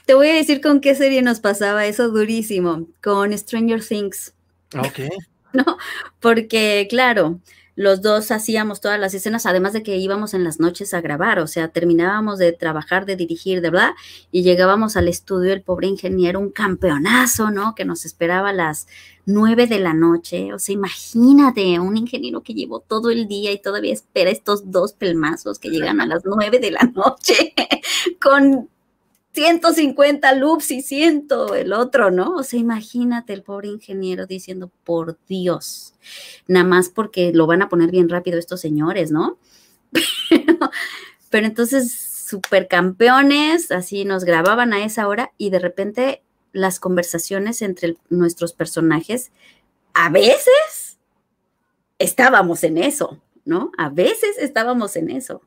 te voy a decir con qué serie nos pasaba eso durísimo, con Stranger Things. Ok. [LAUGHS] Porque, claro, los dos hacíamos todas las escenas, además de que íbamos en las noches a grabar, o sea, terminábamos de trabajar, de dirigir, de bla, y llegábamos al estudio, el pobre ingeniero, un campeonazo, ¿no? Que nos esperaba a las nueve de la noche. O sea, imagínate, un ingeniero que llevó todo el día y todavía espera estos dos pelmazos que llegan a las nueve de la noche [LAUGHS] con 150 loops y ciento el otro, ¿no? O sea, imagínate el pobre ingeniero diciendo, por Dios, nada más porque lo van a poner bien rápido estos señores, ¿no? [LAUGHS] Pero, pero entonces, supercampeones, así nos grababan a esa hora y de repente las conversaciones entre nuestros personajes, a veces estábamos en eso, ¿no? A veces estábamos en eso.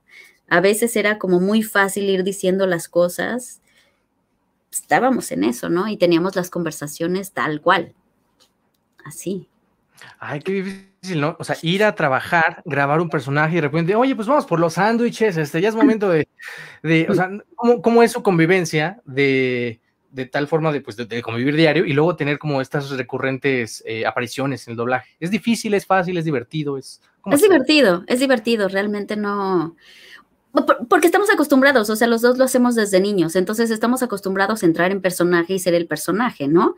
A veces era como muy fácil ir diciendo las cosas. Estábamos en eso, ¿no? Y teníamos las conversaciones tal cual. Así. Ay, qué difícil, ¿no? O sea, ir a trabajar, grabar un personaje y de repente, oye, pues vamos por los sándwiches, este, ya es momento de, de o sea, ¿cómo, cómo es su convivencia de, de tal forma de, pues, de, de convivir diario y luego tener como estas recurrentes eh, apariciones en el doblaje? ¿Es difícil, es fácil, es divertido? Es, ¿cómo Es divertido, es divertido, realmente no. Por- Porque estamos acostumbrados, o sea, los dos lo hacemos desde niños, entonces estamos acostumbrados a entrar en personaje y ser el personaje, ¿no?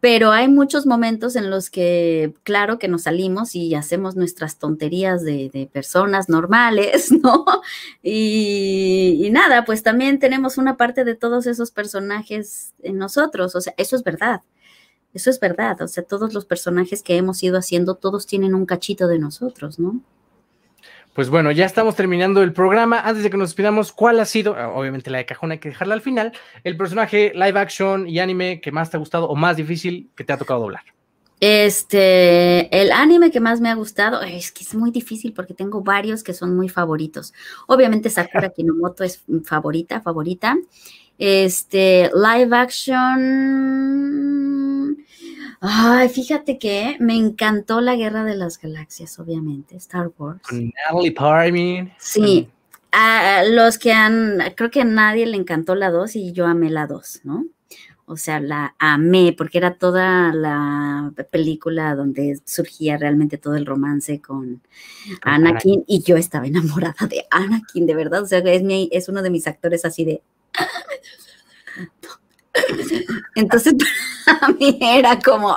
Pero hay muchos momentos en los que, claro, que nos salimos y hacemos nuestras tonterías de, personas normales, [LAUGHS] ¿no? Y nada, pues también tenemos una parte de todos esos personajes en nosotros, o sea, eso es verdad. Eso es verdad. O sea, todos los personajes que hemos ido haciendo, todos tienen un cachito de nosotros, ¿no? Pues bueno, ya estamos terminando el programa. Antes de que nos despidamos, ¿cuál ha sido, ah, obviamente la de cajón hay que dejarla al final, el personaje live action y anime que más te ha gustado o más difícil que te ha tocado doblar? Este, el anime que más me ha gustado, es que es muy difícil porque tengo varios que son muy favoritos. Obviamente Sakura [LAUGHS] Kinomoto es favorita, favorita. Este, live action. Ay, fíjate que me encantó la Guerra de las Galaxias, obviamente, Star Wars. Con Natalie Portman. Sí, a los que han, creo que a nadie le encantó la 2 y yo amé la 2, ¿no? O sea, la amé porque era toda la película donde surgía realmente todo el romance con Anakin y yo estaba enamorada de Anakin, de verdad. O sea, es, es uno de mis actores así de... [LAUGHS] Entonces, [LAUGHS] [LAUGHS] para mí era como,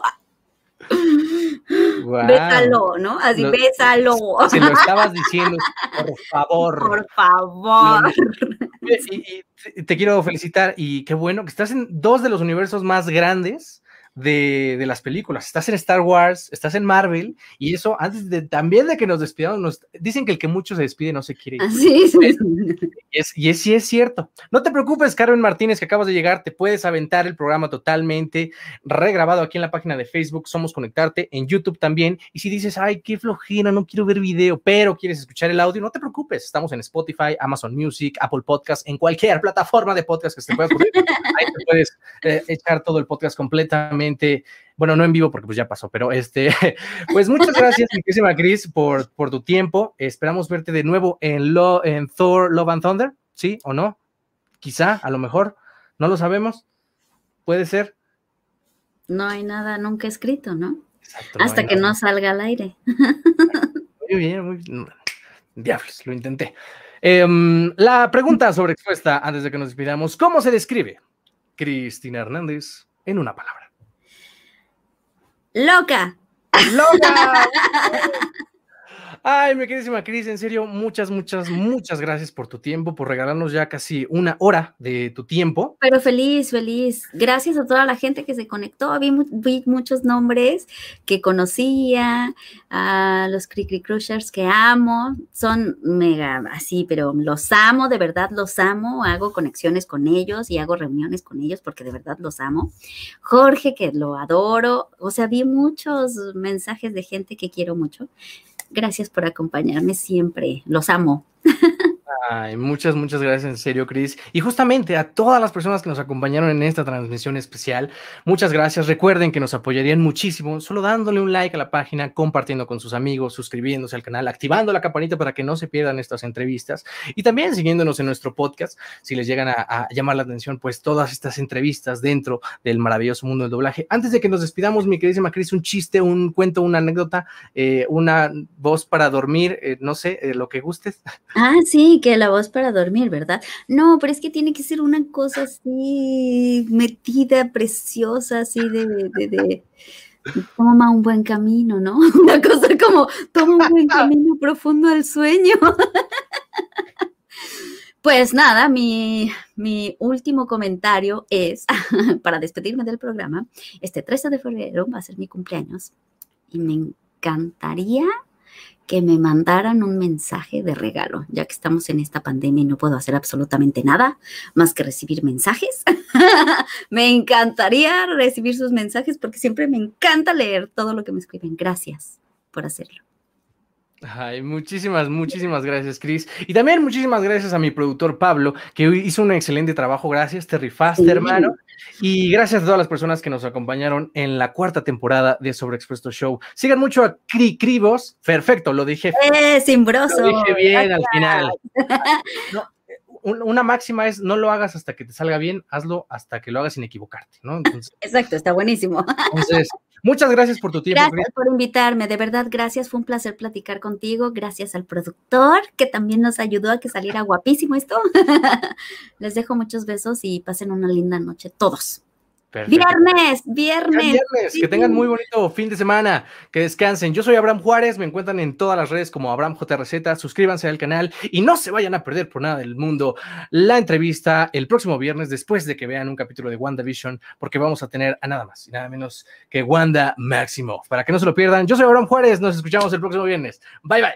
Bésalo, ¿no? Así, bésalo. Si lo [LAUGHS] estabas diciendo, por favor. Por favor. y, te quiero felicitar y qué bueno que estás en dos de los universos más grandes de, las películas. Estás en Star Wars, estás en Marvel, y eso, antes de también de que nos despidamos, nos, dicen que el que mucho se despide no se quiere ir. Así es. Y, es, sí es cierto. No te preocupes, Carmen Martínez, que acabas de llegar, te puedes aventar el programa totalmente regrabado aquí en la página de Facebook, Somos Conectarte, en YouTube también. Y si dices, ay, qué flojera, no quiero ver video, pero quieres escuchar el audio, no te preocupes, estamos en Spotify, Amazon Music, Apple Podcast, en cualquier plataforma de podcast que se pueda ocurrir. [LAUGHS] Ahí te puedes eh, echar todo el podcast completamente bueno, no en vivo porque pues ya pasó, pero este, [LAUGHS] pues muchas gracias, [LAUGHS] muchísimas Chris, por, por tu tiempo. Esperamos verte de nuevo en, Lo, en Thor, Love and Thunder, ¿sí o no? Quizá, a lo mejor, no lo sabemos. Puede ser. No hay nada nunca escrito, ¿no? Hasta que no salga al aire. [LAUGHS] Muy bien, muy bien. Diablos, lo intenté. Em, la pregunta sobre expuesta, antes de que nos despidamos, ¿cómo se describe Cristina Hernández en una palabra? Loca. ¡Loca! [LAUGHS] Ay, mi queridísima Cris, en serio, muchas, muchas, muchas gracias por tu tiempo, por regalarnos ya casi una hora de tu tiempo. Pero feliz, feliz. Gracias a toda la gente que se conectó. Vi, muchos nombres que conocía, a los Cricri Crushers que amo. Son mega así, pero los amo, de verdad los amo. Hago conexiones con ellos y hago reuniones con ellos porque de verdad los amo. Jorge, que lo adoro. O sea, vi muchos mensajes de gente que quiero mucho. Gracias por acompañarme siempre. Los amo. [LAUGHS] Ay, muchas, muchas gracias en serio, Cris. Y justamente a todas las personas que nos acompañaron en esta transmisión especial, muchas gracias. Recuerden que nos apoyarían muchísimo solo dándole un like a la página, compartiendo con sus amigos, suscribiéndose al canal, activando la campanita para que no se pierdan estas entrevistas y también siguiéndonos en nuestro podcast si les llegan a, llamar la atención, pues todas estas entrevistas dentro del maravilloso mundo del doblaje. Antes de que nos despidamos, mi queridísima Cris, un chiste, un cuento, una anécdota, eh, una voz para dormir, eh, no sé, eh, lo que gustes. Ah, sí, que la voz para dormir, ¿verdad? No, pero es que tiene que ser una cosa así metida, preciosa, así de, de, de, toma un buen camino, ¿no? [LAUGHS] Una cosa como toma un buen camino profundo al sueño. [LAUGHS] Pues nada, mi, mi, último comentario es, [LAUGHS] para despedirme del programa, este 13 de febrero va a ser mi cumpleaños y me encantaría que me mandaran un mensaje de regalo, ya que estamos en esta pandemia y no puedo hacer absolutamente nada más que recibir mensajes. [LAUGHS] me encantaría recibir sus mensajes porque siempre me encanta leer todo lo que me escriben. Gracias por hacerlo. Ay, muchísimas, muchísimas gracias, Chris. Y también muchísimas gracias a mi productor Pablo, que hizo un excelente trabajo. Gracias, Terry Fast, hermano. Y gracias a todas las personas que nos acompañaron en la cuarta temporada de Sobreexpuesto Show. Sigan mucho a Cri Cribos. Perfecto, lo dije. ¡Eh, simbroso! Lo dije bien al final. Una máxima es no lo hagas hasta que te salga bien, hazlo hasta que lo hagas sin equivocarte, ¿no? [LAUGHS] Exacto, está buenísimo. Entonces, Muchas gracias por tu tiempo. Gracias por invitarme, de verdad, gracias, fue un placer platicar contigo, gracias al productor que también nos ayudó a que saliera guapísimo esto. [LAUGHS] Les dejo muchos besos y pasen una linda noche todos. Viernes, viernes. viernes. Que tengan muy bonito fin de semana, que descansen. Yo soy Abraham Juárez, me encuentran en todas las redes como Abraham JRZ. Suscríbanse al canal y no se vayan a perder por nada del mundo la entrevista el próximo viernes después de que vean un capítulo de WandaVision, porque vamos a tener a nada más y nada menos que Wanda Maximoff. Para que no se lo pierdan, yo soy Abraham Juárez, nos escuchamos el próximo viernes. Bye bye.